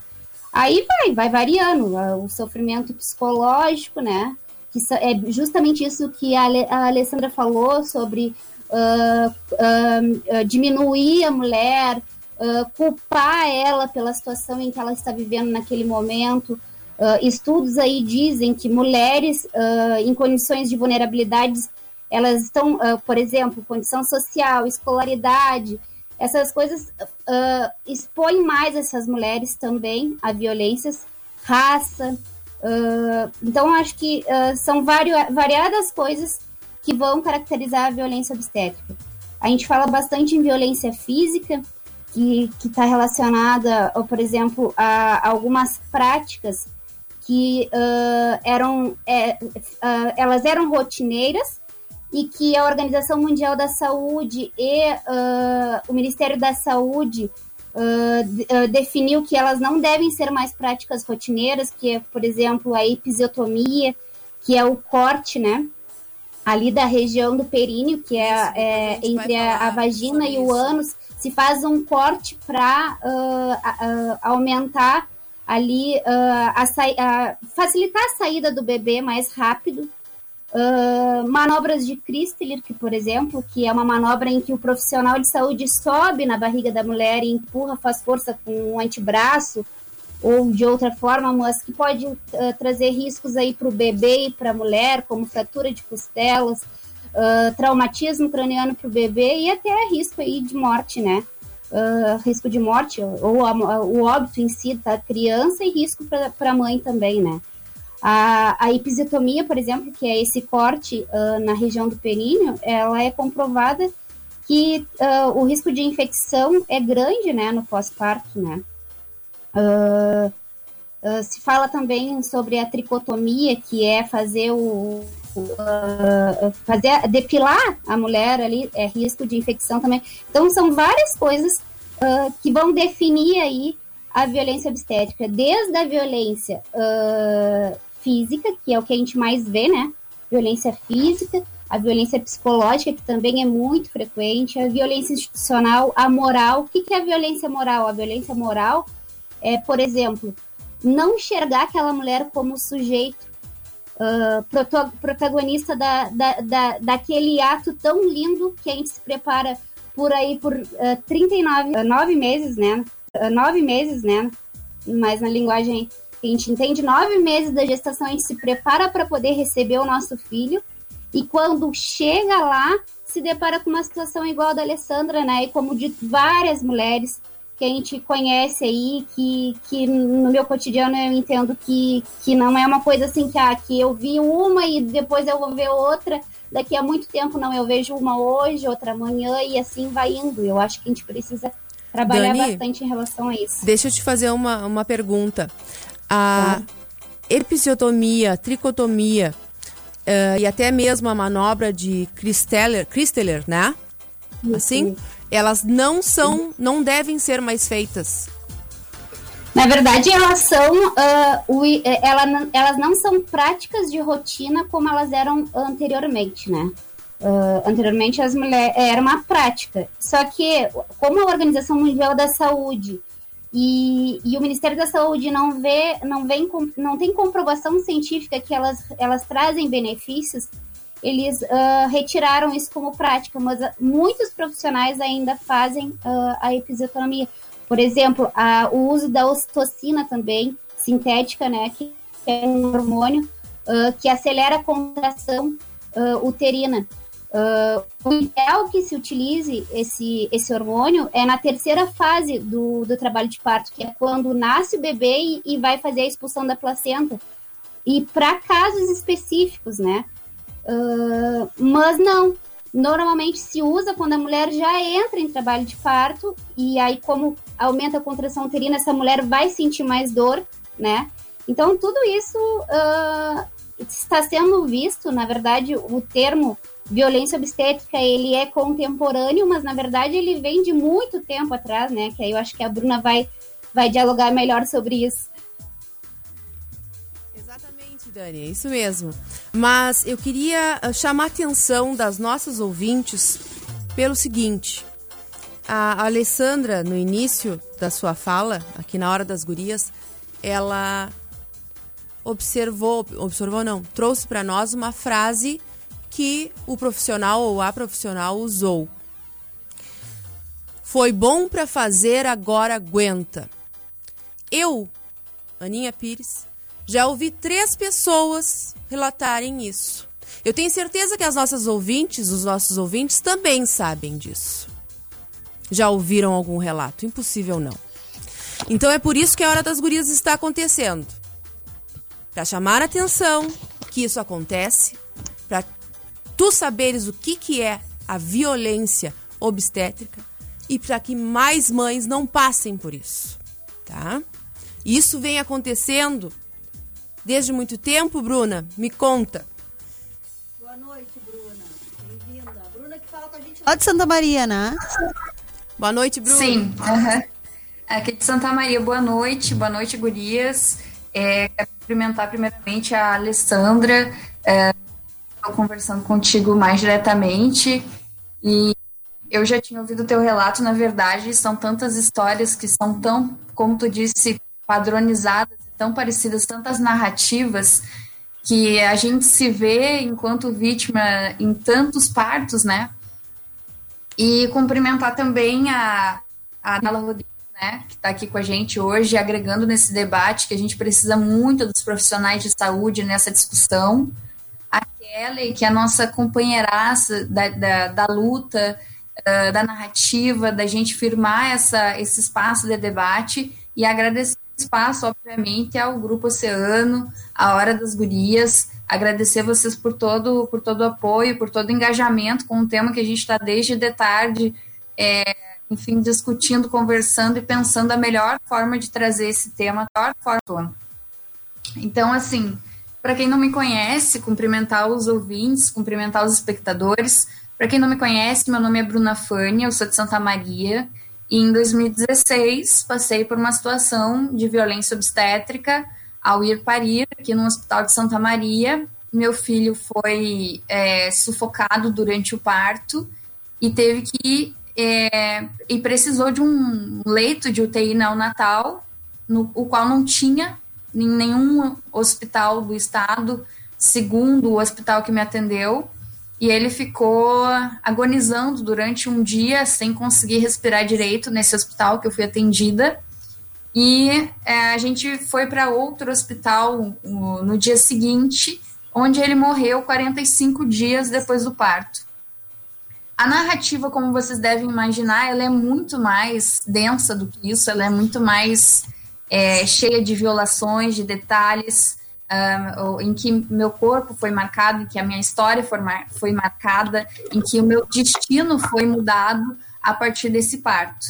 Speaker 15: Aí vai, vai variando, o sofrimento psicológico, né? Que é justamente isso que a, a Alessandra falou sobre ah, ah, diminuir a mulher, ah, culpar ela pela situação em que ela está vivendo naquele momento. Estudos aí dizem que mulheres em condições de vulnerabilidades, elas estão, por exemplo, condição social, escolaridade, essas coisas expõem mais essas mulheres também a violências, raça. Ah, então, acho que ah, são vario- variadas coisas que vão caracterizar a violência obstétrica. A gente fala bastante em violência física, que está relacionada, ou, por exemplo, a algumas práticas que ah, eram, é, elas eram rotineiras e que a Organização Mundial da Saúde e o Ministério da Saúde ah, de- ah, definiu que elas não devem ser mais práticas rotineiras, que é, por exemplo, a episiotomia, que é o corte, né? Ali da região do períneo, que é, é, entre a, a vagina e o ânus, se faz um corte para aumentar ali, ah, a a- facilitar a saída do bebê mais rápido. Ah, manobras de Christeler, que, por exemplo, que é uma manobra em que o profissional de saúde sobe na barriga da mulher e empurra, faz força com um antebraço ou de outra forma, mas que pode ah, trazer riscos aí para o bebê e para a mulher, como fratura de costelas, ah, traumatismo craniano para o bebê e até risco aí de morte, né? Risco de morte ou a- o óbito em si da criança e risco para a mãe também, né? A, a episiotomia, por exemplo, que é esse corte ah, na região do períneo, ela é comprovada que ah, o risco de infecção é grande, né, no pós-parto, né? Ah, se fala também sobre a tricotomia, que é fazer o, ah, fazer depilar a mulher ali, é risco de infecção também. Então são várias coisas ah, que vão definir aí a violência obstétrica, desde a violência ah, física, que é o que a gente mais vê, né? Violência física, a violência psicológica, que também é muito frequente, a violência institucional, a moral. O que é a violência moral? A violência moral é, por exemplo, não enxergar aquela mulher como sujeito ah, proto- protagonista da, da, da, daquele ato tão lindo que a gente se prepara por aí por ah, 39, ah, nove meses, né? Ah, nove meses, né? Mas na linguagem a gente entende, nove meses da gestação a gente se prepara para poder receber o nosso filho e quando chega lá se depara com uma situação igual a da Alessandra, né? E como de várias mulheres que a gente conhece aí, que, que no meu cotidiano eu entendo que, que não é uma coisa assim que, ah, que eu vi uma e depois eu vou ver outra, daqui a muito tempo não, eu vejo uma hoje, outra amanhã e assim vai indo. Eu acho que a gente precisa trabalhar
Speaker 3: Dani,
Speaker 15: bastante em relação a isso.
Speaker 3: Deixa eu te fazer uma, uma pergunta. A episiotomia, tricotomia eh, e até mesmo a manobra de Christeller, Christeller né? Assim, elas não são, não devem ser mais feitas.
Speaker 15: Na verdade, elas são, o eh, ela elas não são práticas de rotina como elas eram anteriormente, né? Ah, anteriormente as mulheres era uma prática. Só que como a Organização Mundial da Saúde e, e o Ministério da Saúde não vê, não vem, não tem comprovação científica que elas, elas trazem benefícios, eles ah, retiraram isso como prática, mas ah, muitos profissionais ainda fazem ah, a episiotomia. Por exemplo, a- o uso da ocitocina também, sintética, né, que é um hormônio ah, que acelera a contração uterina. Uh, o ideal que se utilize esse, esse hormônio é na terceira fase do, do trabalho de parto, que é quando nasce o bebê e, e vai fazer a expulsão da placenta. E para casos específicos, né? Uh, mas não. Normalmente se usa quando a mulher já entra em trabalho de parto, e aí, como aumenta a contração uterina, essa mulher vai sentir mais dor, né? Então, tudo isso uh, está sendo visto, na verdade, o termo violência obstétrica, ele é contemporâneo, mas na verdade ele vem de muito tempo atrás, né? Que aí eu acho que a Bruna vai, vai dialogar melhor sobre isso.
Speaker 3: Exatamente, Dani, é isso mesmo. Mas eu queria ah, chamar a atenção das nossas ouvintes pelo seguinte. A Alessandra, no início da sua fala, aqui na Hora das Gurias, ela observou, observou não, trouxe para nós uma frase que o profissional ou a profissional usou. Foi bom para fazer, agora aguenta. Eu, Aninha Pires, já ouvi três pessoas relatarem isso. Eu tenho certeza que as nossas ouvintes, os nossos ouvintes também sabem disso. Já ouviram algum relato? Impossível não. Então é por isso que a Hora das Gurias está acontecendo. Para chamar a atenção que isso acontece, para tu saberes o que, que é a violência obstétrica e para que mais mães não passem por isso, tá? Isso vem acontecendo desde muito tempo, Bruna? Me conta.
Speaker 4: Boa noite, Bruna. Bem-vinda. Bruna que fala com a gente lá de Santa Maria, né?
Speaker 3: Boa noite, Bruna.
Speaker 16: Sim, aham. aqui de Santa Maria. Boa noite, boa noite, gurias. É, quero cumprimentar primeiramente a Alessandra. É, Estou conversando contigo mais diretamente e eu já tinha ouvido o teu relato, na verdade, são tantas histórias que são tão, como tu disse, padronizadas, tão parecidas, tantas narrativas, que a gente se vê enquanto vítima em tantos partos, né? E cumprimentar também a, a Nala Rodrigues, né, que está aqui com a gente hoje, agregando nesse debate que a gente precisa muito dos profissionais de saúde nessa discussão. Kelly, que é a nossa companheiraça da, da, da luta, uh, da narrativa, da gente firmar essa, esse espaço de debate e agradecer espaço, obviamente, ao Grupo Oceano, à Hora das Gurias, agradecer vocês por todo, por todo o apoio, por todo o engajamento com o tema que a gente está desde de tarde, é, enfim, discutindo, conversando e pensando a melhor forma de trazer esse tema, a melhor forma. Então, assim, para quem não me conhece, cumprimentar os ouvintes, cumprimentar os espectadores. Para quem não me conhece, meu nome é Bruna Fânia, eu sou de Santa Maria. E em 2016, passei por uma situação de violência obstétrica ao ir parir aqui no Hospital de Santa Maria. Meu filho foi é, sufocado durante o parto e teve que é, e precisou de um leito de UTI neonatal, no, o qual não tinha em nenhum hospital do estado, segundo o hospital que me atendeu, e ele ficou agonizando durante um dia sem conseguir respirar direito nesse hospital que eu fui atendida. E é, a gente foi para outro hospital no, no dia seguinte, onde ele morreu 45 dias depois do parto. A narrativa, como vocês devem imaginar, ela é muito mais densa do que isso, ela é muito mais é, cheia de violações, de detalhes, um, em que meu corpo foi marcado, em que a minha história foi, mar foi marcada, em que o meu destino foi mudado a partir desse parto.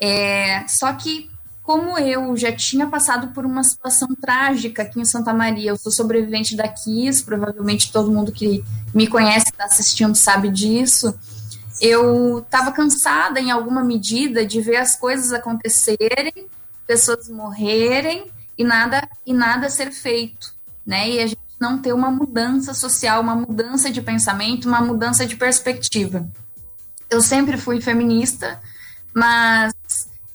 Speaker 16: É, só que, como eu já tinha passado por uma situação trágica aqui em Santa Maria, eu sou sobrevivente da KISS, provavelmente todo mundo que me conhece, está assistindo, sabe disso eu estava cansada em alguma medida de ver as coisas acontecerem, pessoas morrerem e nada e nada ser feito, né? E a gente não ter uma mudança social, uma mudança de pensamento, uma mudança de perspectiva. Eu sempre fui feminista, mas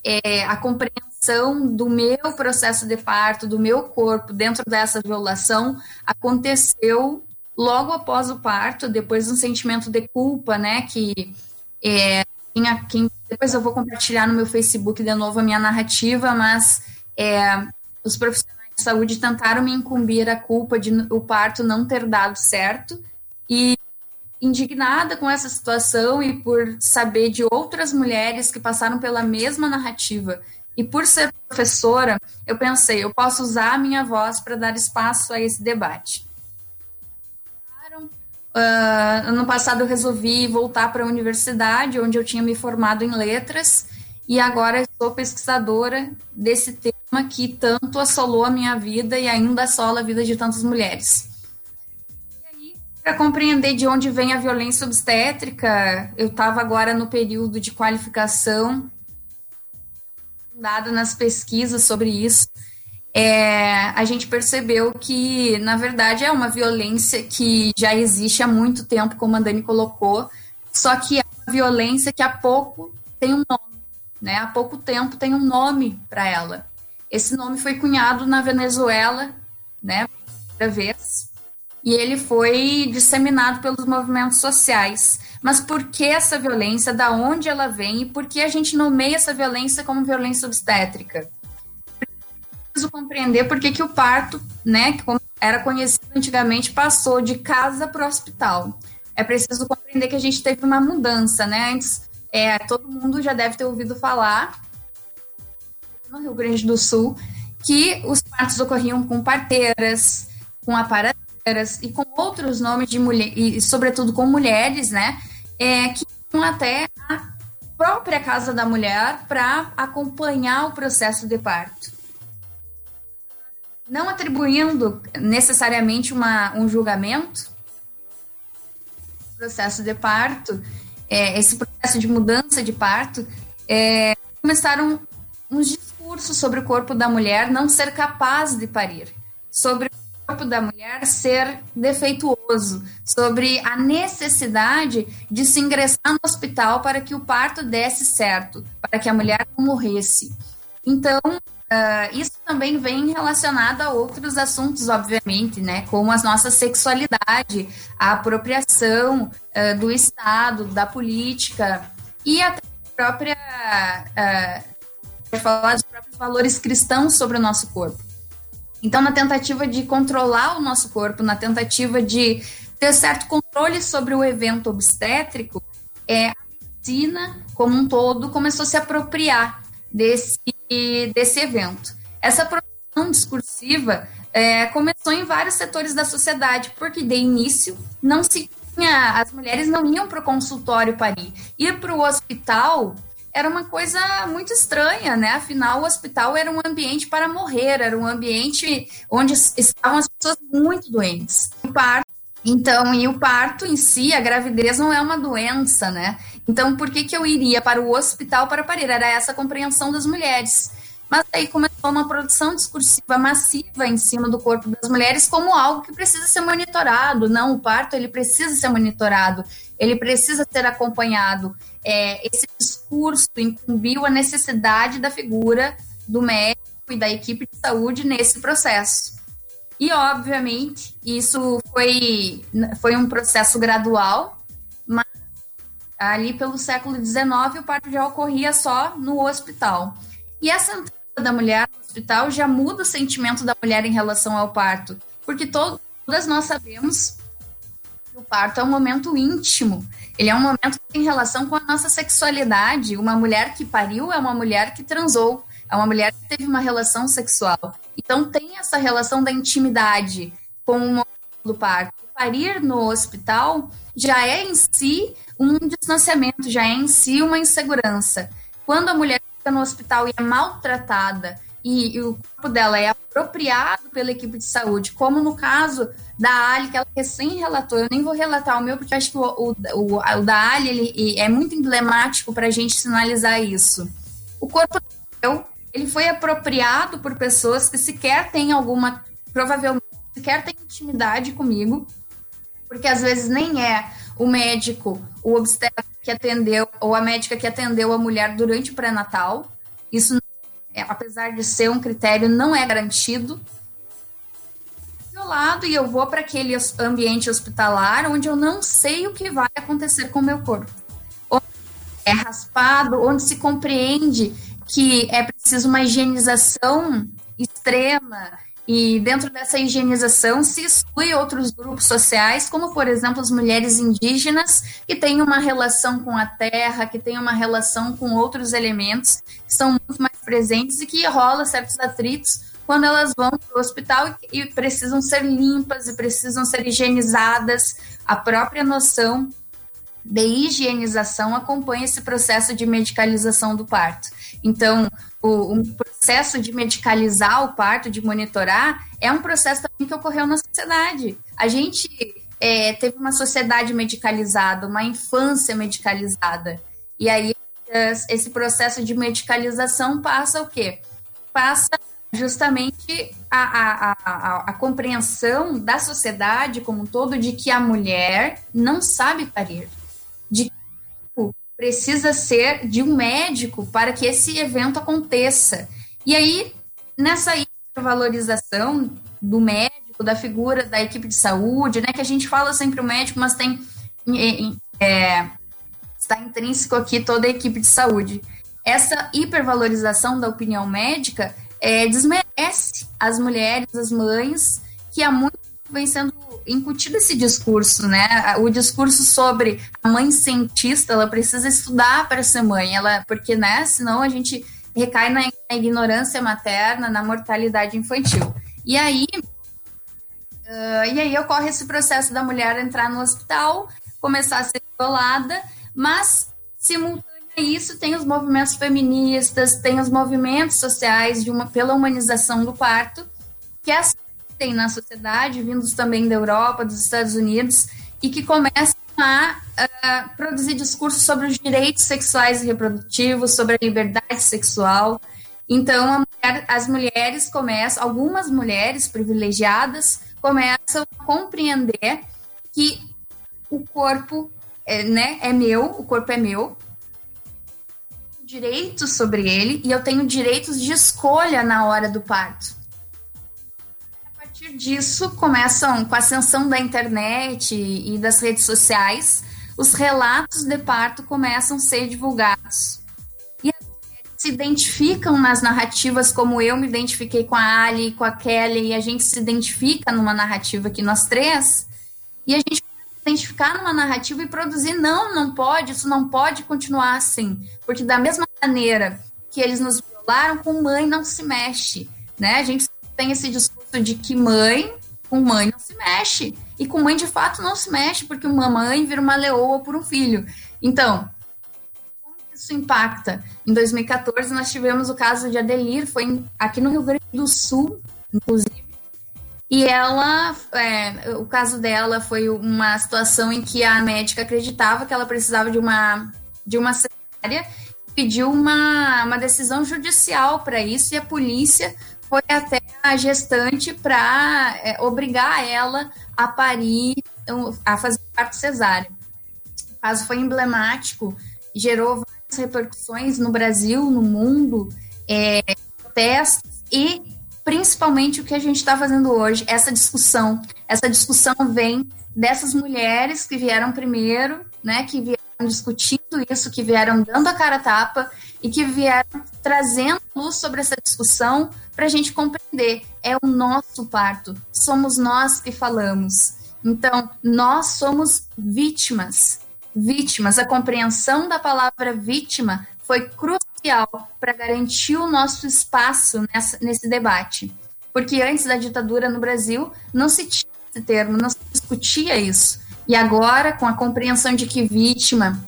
Speaker 16: é, a compreensão do meu processo de parto, do meu corpo dentro dessa violação aconteceu logo após o parto, depois um sentimento de culpa, né, que é, quem, quem, depois eu vou compartilhar no meu Facebook de novo a minha narrativa, mas é, os profissionais de saúde tentaram me incumbir a culpa de o parto não ter dado certo e indignada com essa situação e por saber de outras mulheres que passaram pela mesma narrativa. E por ser professora, eu pensei, eu posso usar a minha voz para dar espaço a esse debate. Uh, ano passado eu resolvi voltar para a universidade, onde eu tinha me formado em letras, e agora sou pesquisadora desse tema que tanto assolou a minha vida e ainda assola a vida de tantas mulheres. Para compreender de onde vem a violência obstétrica, eu estava agora no período de qualificação, dado nas pesquisas sobre isso, é, a gente percebeu que, na verdade, é uma violência que já existe há muito tempo, como a Dani colocou, só que é uma violência que há pouco tem um nome, né? Há pouco tempo tem um nome para ela. Esse nome foi cunhado na Venezuela, né? Primeira vez e ele foi disseminado pelos movimentos sociais. Mas por que essa violência? Da onde ela vem? E por que a gente nomeia essa violência como violência obstétrica? Preciso compreender por que, que o parto, né, que era conhecido antigamente, passou de casa para o hospital. É preciso compreender que a gente teve uma mudança, né? Antes, é, todo mundo já deve ter ouvido falar no Rio Grande do Sul que os partos ocorriam com parteiras, com aparelhos e com outros nomes de mulher, e sobretudo com mulheres, né, é, que iam até a própria casa da mulher para acompanhar o processo de parto. Não atribuindo necessariamente uma, um julgamento, processo de parto, é, esse processo de mudança de parto, é, começaram uns discursos sobre o corpo da mulher não ser capaz de parir, sobre corpo da mulher ser defeituoso, sobre a necessidade de se ingressar no hospital para que o parto desse certo, para que a mulher não morresse. Então, uh, isso também vem relacionado a outros assuntos, obviamente, né, como a nossa sexualidade, a apropriação uh, do Estado, da política e até a própria. Uh, falar dos próprios valores cristãos sobre o nosso corpo. Então, na tentativa de controlar o nosso corpo, na tentativa de ter certo controle sobre o evento obstétrico, é, a medicina, como um todo, começou a se apropriar desse, desse evento. Essa apropriação discursiva é, começou em vários setores da sociedade, porque de início não se tinha, as mulheres não iam para o consultório parir. Ir para o hospital era uma coisa muito estranha, né? Afinal, o hospital era um ambiente para morrer, era um ambiente onde estavam as pessoas muito doentes. O parto, então, e o parto em si, a gravidez não é uma doença, né? Então, por que, que eu iria para o hospital para parir? Era essa a compreensão das mulheres. Mas aí começou uma produção discursiva massiva em cima do corpo das mulheres como algo que precisa ser monitorado. Não, o parto ele precisa ser monitorado, ele precisa ser acompanhado é, esse discurso incumbiu a necessidade da figura do médico e da equipe de saúde nesse processo. E, obviamente, isso foi, foi um processo gradual, mas ali pelo século XIX o parto já ocorria só no hospital. E essa entrada da mulher no hospital já muda o sentimento da mulher em relação ao parto, porque todas nós sabemos que o parto é um momento íntimo ele é um momento tem relação com a nossa sexualidade. Uma mulher que pariu é uma mulher que transou, é uma mulher que teve uma relação sexual. Então tem essa relação da intimidade com o momento do parto. Parir no hospital já é em si um distanciamento, já é em si uma insegurança. Quando a mulher fica no hospital e é maltratada e, e, o corpo dela é apropriado pela equipe de saúde, como no caso da Ali, que ela recém relatou, eu nem vou relatar o meu, porque acho que o, o, o, o da Ali ele, é muito emblemático para a gente sinalizar isso. O corpo ele foi apropriado por pessoas que sequer têm alguma, provavelmente, sequer têm intimidade comigo, porque às vezes nem é o médico, o obstetra que atendeu, ou a médica que atendeu a mulher durante o pré-natal. Isso é, apesar de ser um critério, não é garantido. Violado e eu vou para aquele ambiente hospitalar onde eu não sei o que vai acontecer com o meu corpo. Onde é raspado, onde se compreende que é preciso uma higienização extrema E dentro dessa higienização se exclui outros grupos sociais, como por exemplo as mulheres indígenas, que têm uma relação com a terra, que têm uma relação com outros elementos que são muito mais presentes e que rola certos atritos quando elas vão para o hospital e, e precisam ser limpas e precisam ser higienizadas. A própria noção de higienização acompanha esse processo de medicalização do parto. Então, o, processo de medicalizar o parto, de monitorar, é um processo também que ocorreu na sociedade. A gente é, teve uma sociedade medicalizada, uma infância medicalizada. E aí, esse processo de medicalização passa o quê? Passa justamente a, a, a, a, compreensão da sociedade como um todo de que a mulher não sabe parir, precisa ser de um médico para que esse evento aconteça. E aí, nessa valorização do médico, da figura da equipe de saúde, né, que a gente fala sempre o médico, mas tem é, está intrínseco aqui toda a equipe de saúde. Essa hipervalorização da opinião médica é, desmerece as mulheres, as mães, que há muito vem sendo incutido esse discurso, né? O discurso sobre a mãe cientista, ela precisa estudar para ser mãe, ela, porque, né? Senão a gente recai na, ignorância materna, na mortalidade infantil. E aí, uh, e aí ocorre esse processo da mulher entrar no hospital, começar a ser isolada, mas simultaneamente isso tem os movimentos feministas, tem os movimentos sociais de uma, pela humanização do parto, que assistem na sociedade, vindos também da Europa, dos Estados Unidos, e que começam a uh, produzir discursos sobre os direitos sexuais e reprodutivos, sobre a liberdade sexual. Então, mulher, as mulheres começam, algumas mulheres privilegiadas começam a compreender que o corpo é, né, é meu, o corpo é meu, direitos sobre ele e eu tenho direitos de escolha na hora do parto. Partir disso, começam com a ascensão da internet e das redes sociais, os relatos de parto começam a ser divulgados. E se identificam nas narrativas como eu me identifiquei com a Ali, com a Kelly, e a gente se identifica numa narrativa aqui nós três, e a gente identificar numa narrativa e produzir, não, não pode, isso não pode continuar assim. Porque da mesma maneira que eles nos violaram, com mãe não se mexe, né? A gente tem esse discurso de que mãe, com mãe não se mexe. E com mãe, de fato, não se mexe, porque uma mãe vira uma leoa por um filho. Então, como isso impacta? Em 2014, nós tivemos o caso de Adelir, foi aqui no Rio Grande do Sul, inclusive, e ela, é, o caso dela foi uma situação em que a médica acreditava que ela precisava de uma, de uma cesárea, pediu uma, uma decisão judicial para isso e a polícia foi até a gestante para é, obrigar ela a parir, a fazer parto cesárea. O caso foi emblemático, gerou várias repercussões no Brasil, no mundo, é, protestos e principalmente o que a gente está fazendo hoje, essa discussão. Essa discussão vem dessas mulheres que vieram primeiro, né, que vieram discutindo isso, que vieram dando a cara a tapa e que vieram trazendo luz sobre essa discussão para a gente compreender. É o nosso parto, somos nós que falamos. Então, nós somos vítimas. Vítimas. A compreensão da palavra vítima foi crucial para garantir o nosso espaço nessa, nesse debate. Porque antes da ditadura no Brasil, não se tinha esse termo, não se discutia isso. E agora, com a compreensão de que vítima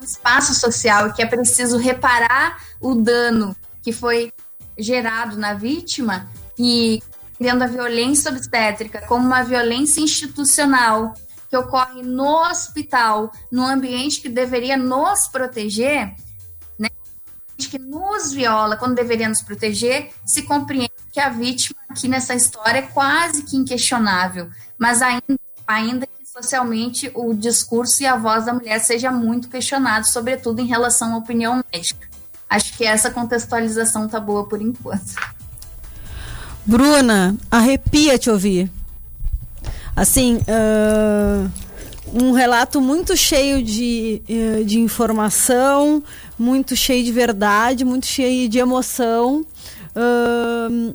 Speaker 16: um espaço social que é preciso reparar o dano que foi gerado na vítima e vendo a violência obstétrica como uma violência institucional que ocorre no hospital, no ambiente que deveria nos proteger, que nos viola quando deveria nos proteger, se compreende que a vítima aqui nessa história é quase que inquestionável, mas ainda, ainda que socialmente o discurso e a voz da mulher seja muito questionado, sobretudo em relação à opinião médica. Acho que essa contextualização tá boa por enquanto.
Speaker 4: Bruna, arrepia te ouvir. Assim, uh, um relato muito cheio de, uh, de informação, muito cheio de verdade, muito cheio de emoção. Uh,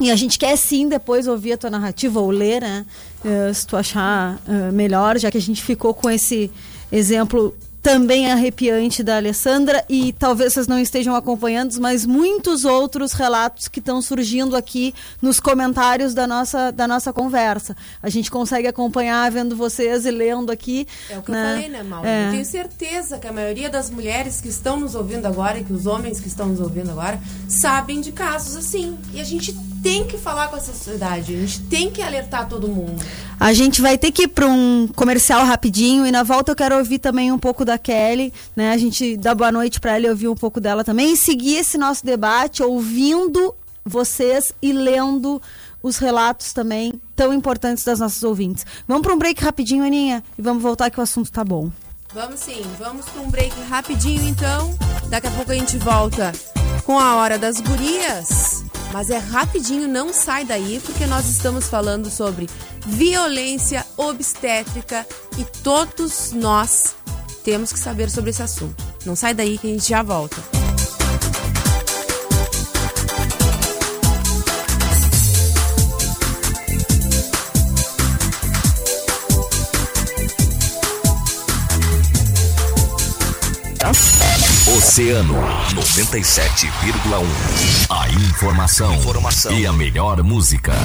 Speaker 4: E a gente quer sim depois ouvir a tua narrativa ou ler, né? Eh, se tu achar eh, melhor, já que a gente ficou com esse exemplo também arrepiante da Alessandra e talvez vocês não estejam acompanhando, mas muitos outros relatos que estão surgindo aqui nos comentários da nossa, da nossa conversa. A gente consegue acompanhar vendo vocês e lendo aqui.
Speaker 3: É o que
Speaker 4: né?
Speaker 3: eu falei, né, Mauro?
Speaker 4: É.
Speaker 3: Eu tenho certeza que a maioria das mulheres que estão nos ouvindo agora e que os homens que estão nos ouvindo agora sabem de casos assim. E a gente tem que falar com essa sociedade, a gente tem que alertar todo mundo.
Speaker 4: A gente vai ter que ir para um comercial rapidinho e na volta eu quero ouvir também um pouco da Kelly, né? A gente dá boa noite para ela e ouvir um pouco dela também e seguir esse nosso debate ouvindo vocês e lendo os relatos também tão importantes das nossas ouvintes. Vamos para um break rapidinho, Aninha, e vamos voltar que o assunto tá bom.
Speaker 3: Vamos sim, vamos para um break rapidinho então. Daqui a pouco a gente volta com a hora das gurias. Mas é rapidinho, não sai daí, porque nós estamos falando sobre violência obstétrica e todos nós temos que saber sobre esse assunto. Não sai daí que a gente já volta.
Speaker 17: Oceano 97,1. A informação, informação. e a melhor música.
Speaker 1: A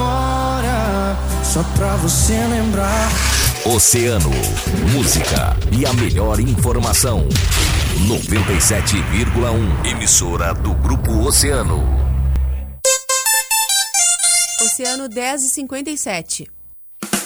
Speaker 18: memória, só pra você lembrar.
Speaker 17: Oceano, música e a melhor informação. 97,1. Emissora do Grupo Oceano.
Speaker 3: Oceano 10 e 57.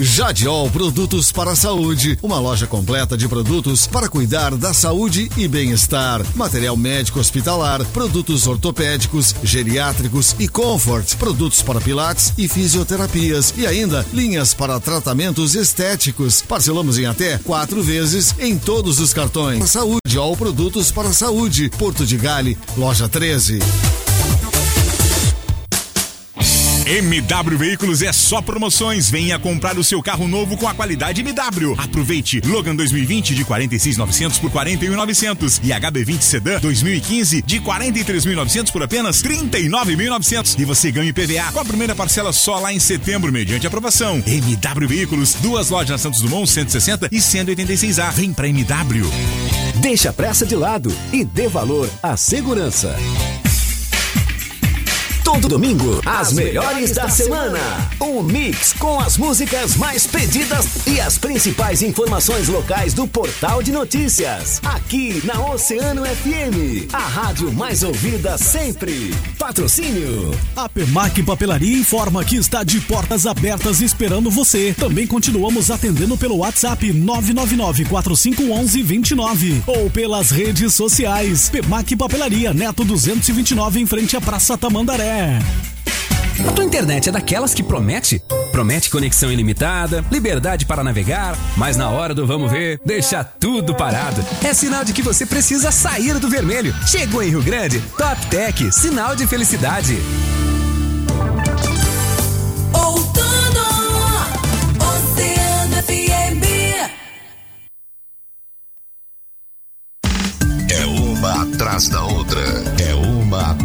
Speaker 11: Jadiol Produtos para a Saúde, uma loja completa de produtos para cuidar da saúde e bem-estar. Material médico hospitalar, produtos ortopédicos, geriátricos e comfort, produtos para pilates e fisioterapias e ainda linhas para tratamentos estéticos. Parcelamos em até quatro vezes em todos os cartões. Saúde, All Produtos para a Saúde, Porto de Gale, loja 13.
Speaker 8: MW Veículos é só promoções. Venha comprar o seu carro novo com a qualidade MW. Aproveite Logan 2020 de 46.900 por 41.900 e HB20 Sedan 2015 de 43.900 por apenas 39.900 e você ganha IPVA com a primeira parcela só lá em setembro mediante aprovação. MW Veículos, duas lojas na Santos Dumont 160 e 186A. Vem pra MW.
Speaker 13: Deixa a pressa de lado e dê valor à segurança. Todo domingo, as melhores da semana. Um mix com as músicas mais pedidas e as principais informações locais do portal de notícias. Aqui na Oceano FM, a rádio mais ouvida sempre. Patrocínio.
Speaker 10: A Pemac Papelaria informa que está de portas abertas esperando você. Também continuamos atendendo pelo WhatsApp 999-4511-29 ou pelas redes sociais. Pemac Papelaria, Neto 229 em frente à Praça Tamandaré.
Speaker 12: A tua internet é daquelas que promete? Promete conexão ilimitada, liberdade para navegar, mas na hora do vamos ver, deixa tudo parado. É sinal de que você precisa sair do vermelho. Chegou em Rio Grande, Top Tech, sinal de felicidade.
Speaker 1: Outono, Oceano FM.
Speaker 17: É uma atrás da outra.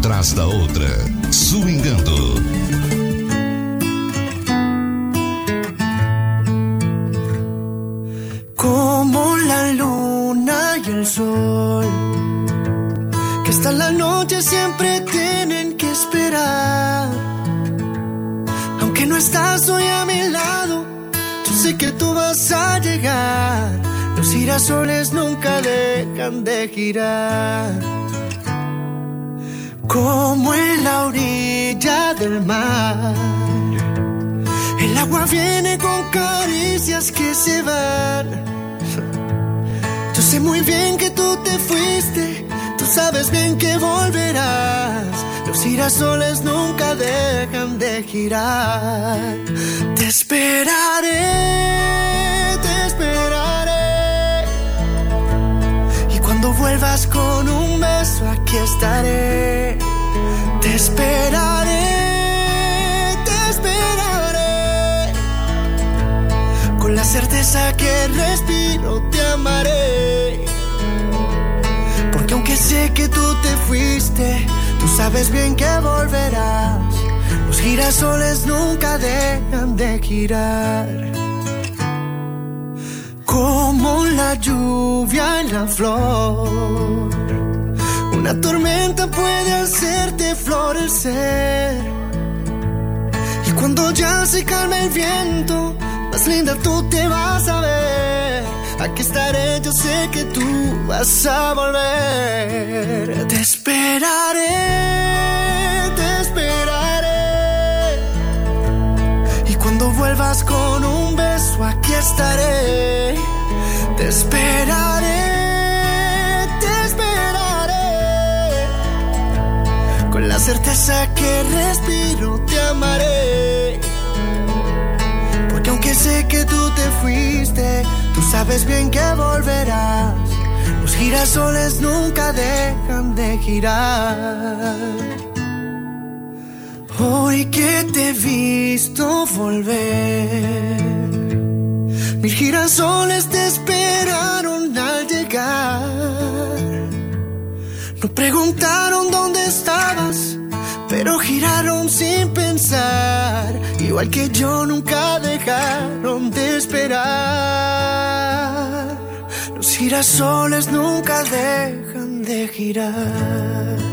Speaker 17: Atrás da outra. Swingando.
Speaker 18: Como la luna y el sol, que hasta la noche siempre tienen que esperar. Aunque no estás hoy a mi lado, yo sé que tú vas a llegar. Los girasoles nunca dejan de girar. Como en la orilla del mar. El agua viene con caricias que se van. Yo sé muy bien que tú te fuiste, tú sabes bien que volverás. Los girasoles nunca dejan de girar. Te esperaré. Vuelvas con un beso, aquí estaré. Te esperaré, te esperaré. Con la certeza que respiro, te amaré. Porque aunque sé que tú te fuiste, tú sabes bien que volverás. Los girasoles nunca dejan de girar. Como la lluvia en la flor. Una tormenta puede hacerte florecer. Y cuando ya se calma el viento, más linda tú te vas a ver. Aquí estaré, yo sé que tú vas a volver. Te esperaré, te esperaré. Y cuando vuelvas con un beso, aquí estaré. Te esperaré, te esperaré. Con la certeza que respiro, te amaré. Porque aunque sé que tú te fuiste, tú sabes bien que volverás. Los girasoles nunca dejan de girar. Hoy que te he visto volver, mis girasoles te esperaron al llegar. No preguntaron dónde estabas, pero giraron sin pensar. Igual que yo nunca dejaron de esperar. Los girasoles nunca dejan de girar.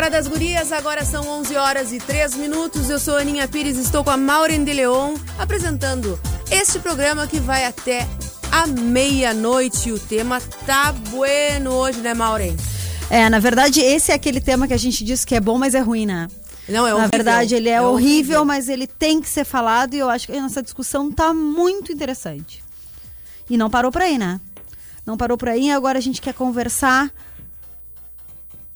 Speaker 3: Hora das Gurias, agora são 11 horas e 3 minutos. Eu sou a Aninha Pires, estou com a Maureen de Leon apresentando este programa que vai até a meia-noite. O tema tá bueno hoje, né, Maureen?
Speaker 4: É, na verdade, esse é aquele tema que a gente diz que é bom, mas é ruim, né?
Speaker 3: Não, é
Speaker 4: Na
Speaker 3: horrível.
Speaker 4: verdade, ele é,
Speaker 3: É
Speaker 4: horrível,
Speaker 3: horrível.
Speaker 4: mas ele tem que ser falado e eu acho que a nossa discussão tá muito interessante. E não parou por aí, né? Não parou por aí, agora a gente quer conversar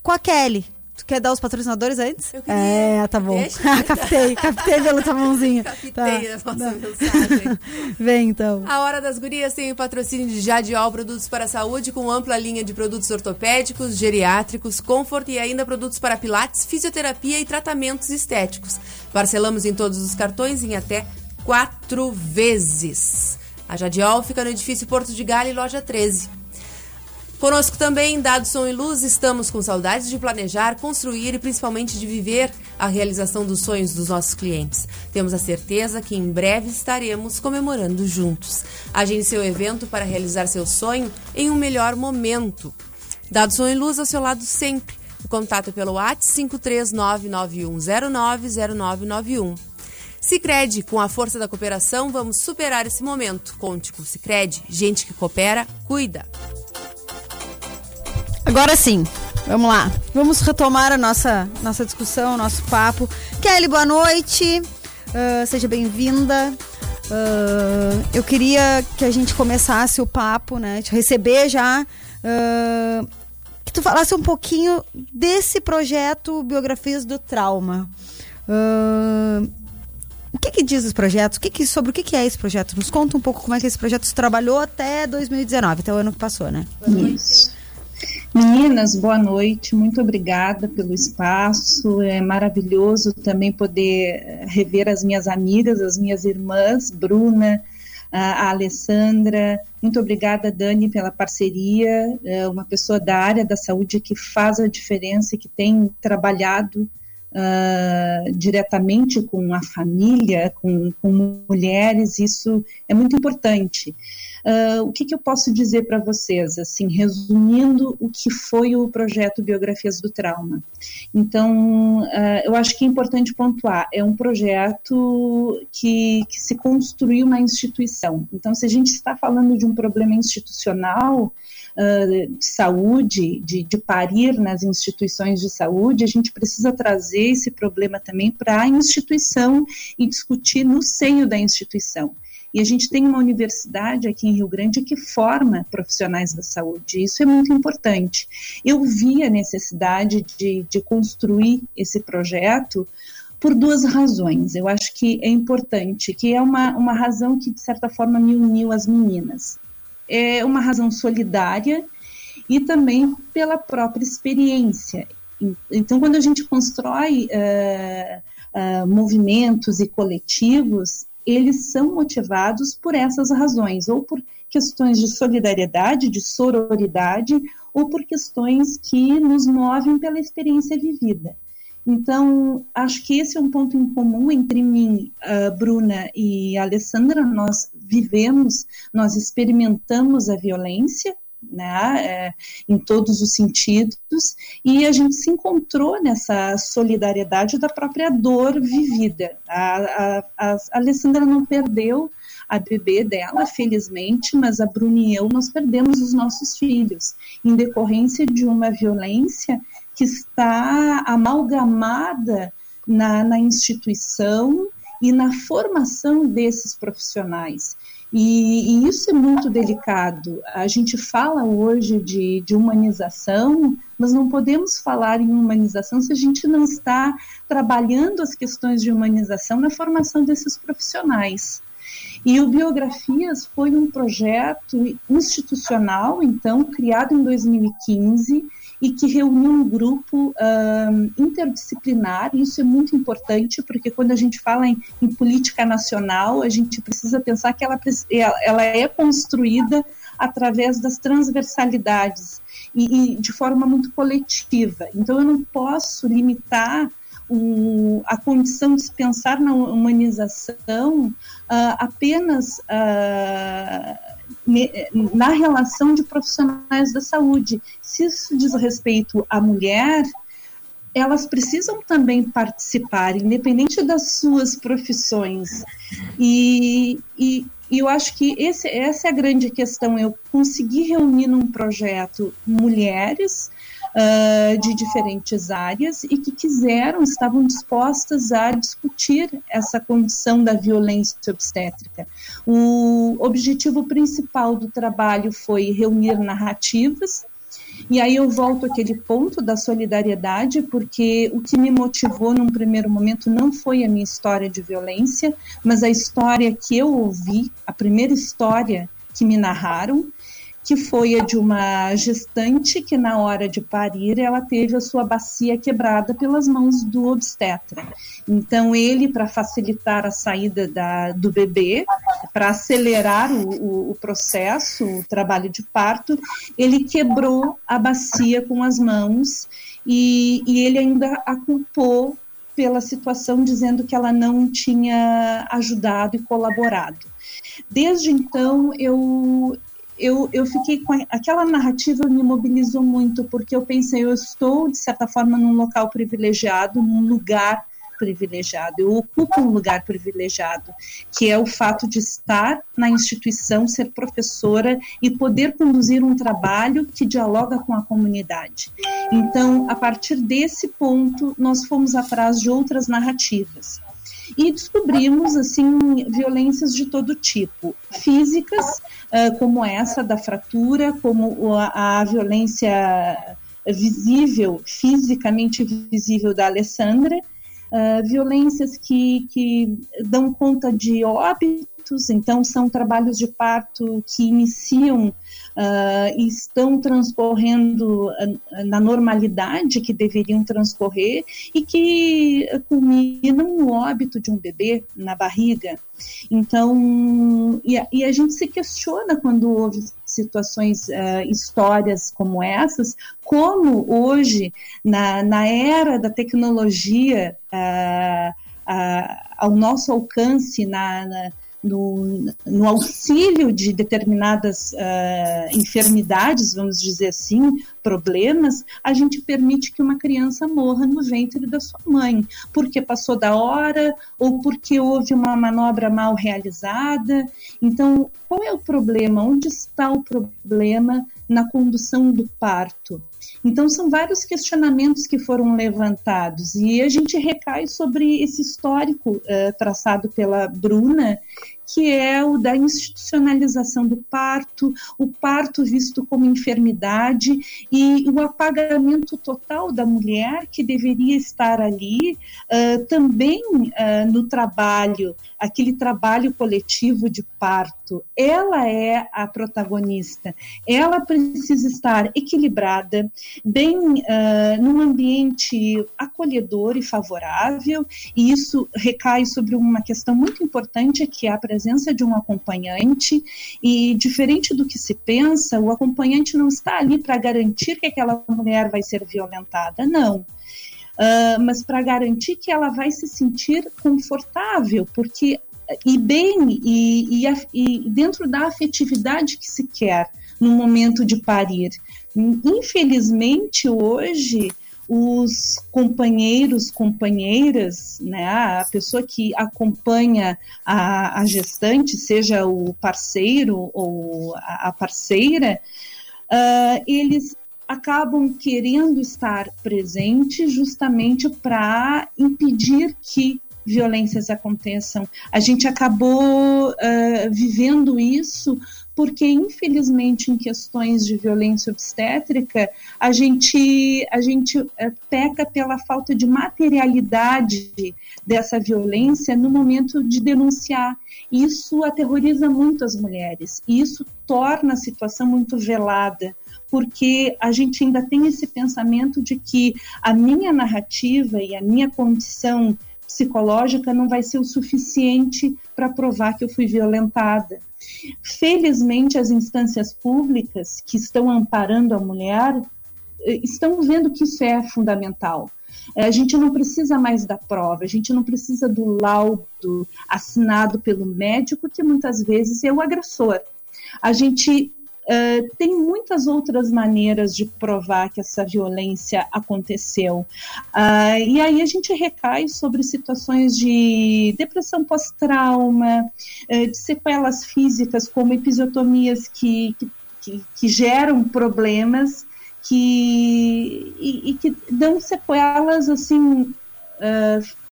Speaker 4: com a Kelly. Tu quer dar os patrocinadores antes?
Speaker 3: Eu queria.
Speaker 4: É, tá bom.
Speaker 3: Deixa.
Speaker 4: captei, captei pela tua mãozinha.
Speaker 3: Captei
Speaker 4: Tá.
Speaker 3: a nossa mensagem.
Speaker 4: Vem então.
Speaker 3: A Hora das Gurias tem o patrocínio de Jadiol Produtos para a Saúde, com ampla linha de produtos ortopédicos, geriátricos, comfort e ainda produtos para pilates, fisioterapia e tratamentos estéticos. Parcelamos em todos os cartões em até quatro vezes. A Jadiol fica no edifício Porto de Galho, loja 13. Conosco também, Dado Som e Luz, estamos com saudades de planejar, construir e principalmente de viver a realização dos sonhos dos nossos clientes. Temos a certeza que em breve estaremos comemorando juntos. Agende seu evento para realizar seu sonho em um melhor momento. Dado Som e Luz ao seu lado sempre. O contato é pelo WhatsApp 53991090991. Sicredi, com a força da cooperação, vamos superar esse momento. Conte com Sicredi, gente que coopera, cuida.
Speaker 4: Agora sim, vamos lá. Vamos retomar a nossa, nossa discussão, nosso papo. Kelly, boa noite. Ah, seja bem-vinda. Ah, eu queria que a gente começasse o papo, né? Te receber já. ah, que tu falasse um pouquinho desse projeto Biografias do Trauma. Ah, o que, que diz os projetos? O que que, sobre o que, que é esse projeto? Nos conta um pouco como é que esse projeto se trabalhou até 2019, até o ano que passou, né?
Speaker 19: Isso. Meninas, boa noite, muito obrigada pelo espaço. É maravilhoso também poder eh, rever as minhas amigas, as minhas irmãs, Bruna, a Alessandra. Muito obrigada, Dani, pela parceria. É uma pessoa da área da saúde que faz a diferença e que tem trabalhado ah, diretamente com a família, com, com mulheres, isso é muito importante. Ah, o que, que eu posso dizer para vocês, assim, resumindo o que foi o projeto Biografias do Trauma? Então, ah, eu acho que é importante pontuar, é um projeto que, que se construiu na instituição. Então, se a gente está falando de um problema institucional, uh, de saúde, de, de parir nas instituições de saúde, a gente precisa trazer esse problema também para a instituição e discutir no seio da instituição. E a gente tem uma universidade aqui em Rio Grande que forma profissionais da saúde. Isso é muito importante. Eu vi a necessidade de, de construir esse projeto por duas razões. Eu acho que é importante, que é uma, uma razão que, de certa forma, me uniu às meninas. É uma razão solidária e também pela própria experiência. Então, quando a gente constrói uh, uh, movimentos e coletivos, eles são motivados por essas razões, ou por questões de solidariedade, de sororidade, ou por questões que nos movem pela experiência vivida. Então, acho que esse é um ponto em comum entre mim, a Bruna e a Alessandra. Nós vivemos, nós experimentamos a violência, né, é, em todos os sentidos, e a gente se encontrou nessa solidariedade da própria dor vivida. A, a, a Alessandra não perdeu a bebê dela, felizmente, mas a Bruna e eu, nós perdemos os nossos filhos, em decorrência de uma violência que está amalgamada na, na instituição e na formação desses profissionais. E, e, isso é muito delicado. A gente fala hoje de, de, humanização, mas não podemos falar em humanização se a gente não está trabalhando as questões de humanização na formação desses profissionais. E o Biografias foi um projeto institucional, então, criado em 2015 e que reuniu um grupo um, interdisciplinar. Isso é muito importante, porque quando a gente fala em, em, política nacional, a gente precisa pensar que ela, ela é construída através das transversalidades e, e de forma muito coletiva. Então, eu não posso limitar o, a condição de se pensar na humanização uh, apenas uh, na relação de profissionais da saúde. Se isso diz respeito à mulher, elas precisam também participar, independente das suas profissões. E, e, e eu acho que esse, essa é a grande questão. Eu consegui reunir num projeto mulheres uh, de diferentes áreas e que quiseram, estavam dispostas a discutir essa condição da violência obstétrica. O objetivo principal do trabalho foi reunir narrativas e aí eu volto àquele ponto da solidariedade, porque o que me motivou num primeiro momento não foi a minha história de violência, mas a história que eu ouvi, a primeira história que me narraram, que foi a de uma gestante que na hora de parir ela teve a sua bacia quebrada pelas mãos do obstetra. Então ele, para facilitar a saída da, do bebê, para acelerar o, o, o, processo, o trabalho de parto, ele quebrou a bacia com as mãos e, e ele ainda a culpou pela situação, dizendo que ela não tinha ajudado e colaborado. Desde então, eu, eu, eu fiquei com aquela narrativa me mobilizou muito porque eu pensei eu estou de certa forma num local privilegiado num lugar privilegiado. Eu ocupo um lugar privilegiado que é o fato de estar na instituição ser professora e poder conduzir um trabalho que dialoga com a comunidade. Então a partir desse ponto nós fomos atrás de outras narrativas e descobrimos assim violências de todo tipo, físicas, uh, como essa da fratura, como a, a violência visível, fisicamente visível da Alessandra, uh, violências que, que dão conta de óbito feitos, então são trabalhos de parto que iniciam uh, estão transcorrendo uh, na normalidade que deveriam transcorrer e que culminam no óbito de um bebê na barriga. Então, e a, e a gente se questiona quando houve situações, uh, histórias como essas, como hoje, na, na era da tecnologia, ao nosso alcance, na, na no, no, auxílio de determinadas uh, enfermidades, vamos dizer assim, problemas, a gente permite que uma criança morra no ventre da sua mãe, porque passou da hora ou porque houve uma manobra mal realizada. Então, qual é o problema? Onde está o problema na condução do parto? Então, são vários questionamentos que foram levantados e a gente recai sobre esse histórico uh, traçado pela Bruna que é o da institucionalização do parto, o parto visto como enfermidade e o apagamento total da mulher que deveria estar ali uh, também uh, no trabalho, aquele trabalho coletivo de parto. Ela é a protagonista, ela precisa estar equilibrada, bem uh, num ambiente acolhedor e favorável, e isso recai sobre uma questão muito importante que é a presença de um acompanhante e diferente do que se pensa, o acompanhante não está ali para garantir que aquela mulher vai ser violentada, não. Uh, mas para garantir que ela vai se sentir confortável, porque e bem e, e, e dentro da afetividade que se quer no momento de parir. Infelizmente hoje os companheiros, companheiras, né, a pessoa que acompanha a, a gestante, seja o parceiro ou a, a parceira, uh, eles acabam querendo estar presentes justamente para impedir que violências aconteçam. A gente acabou uh, vivendo isso porque infelizmente em questões de violência obstétrica a gente a gente é, peca pela falta de materialidade dessa violência no momento de denunciar. Isso aterroriza muito as mulheres e isso torna a situação muito velada porque a gente ainda tem esse pensamento de que a minha narrativa e a minha condição psicológica não vai ser o suficiente para provar que eu fui violentada. Felizmente, as instâncias públicas que estão amparando a mulher eh, estão vendo que isso é fundamental. Eh, a gente não precisa mais da prova, a gente não precisa do laudo assinado pelo médico, que muitas vezes é o agressor. A gente Uh, tem muitas outras maneiras de provar que essa violência aconteceu. Uh, e aí a gente recai sobre situações de depressão pós-trauma, uh, de sequelas físicas, como episiotomias que, que, que, que geram problemas que, e, e, que dão sequelas assim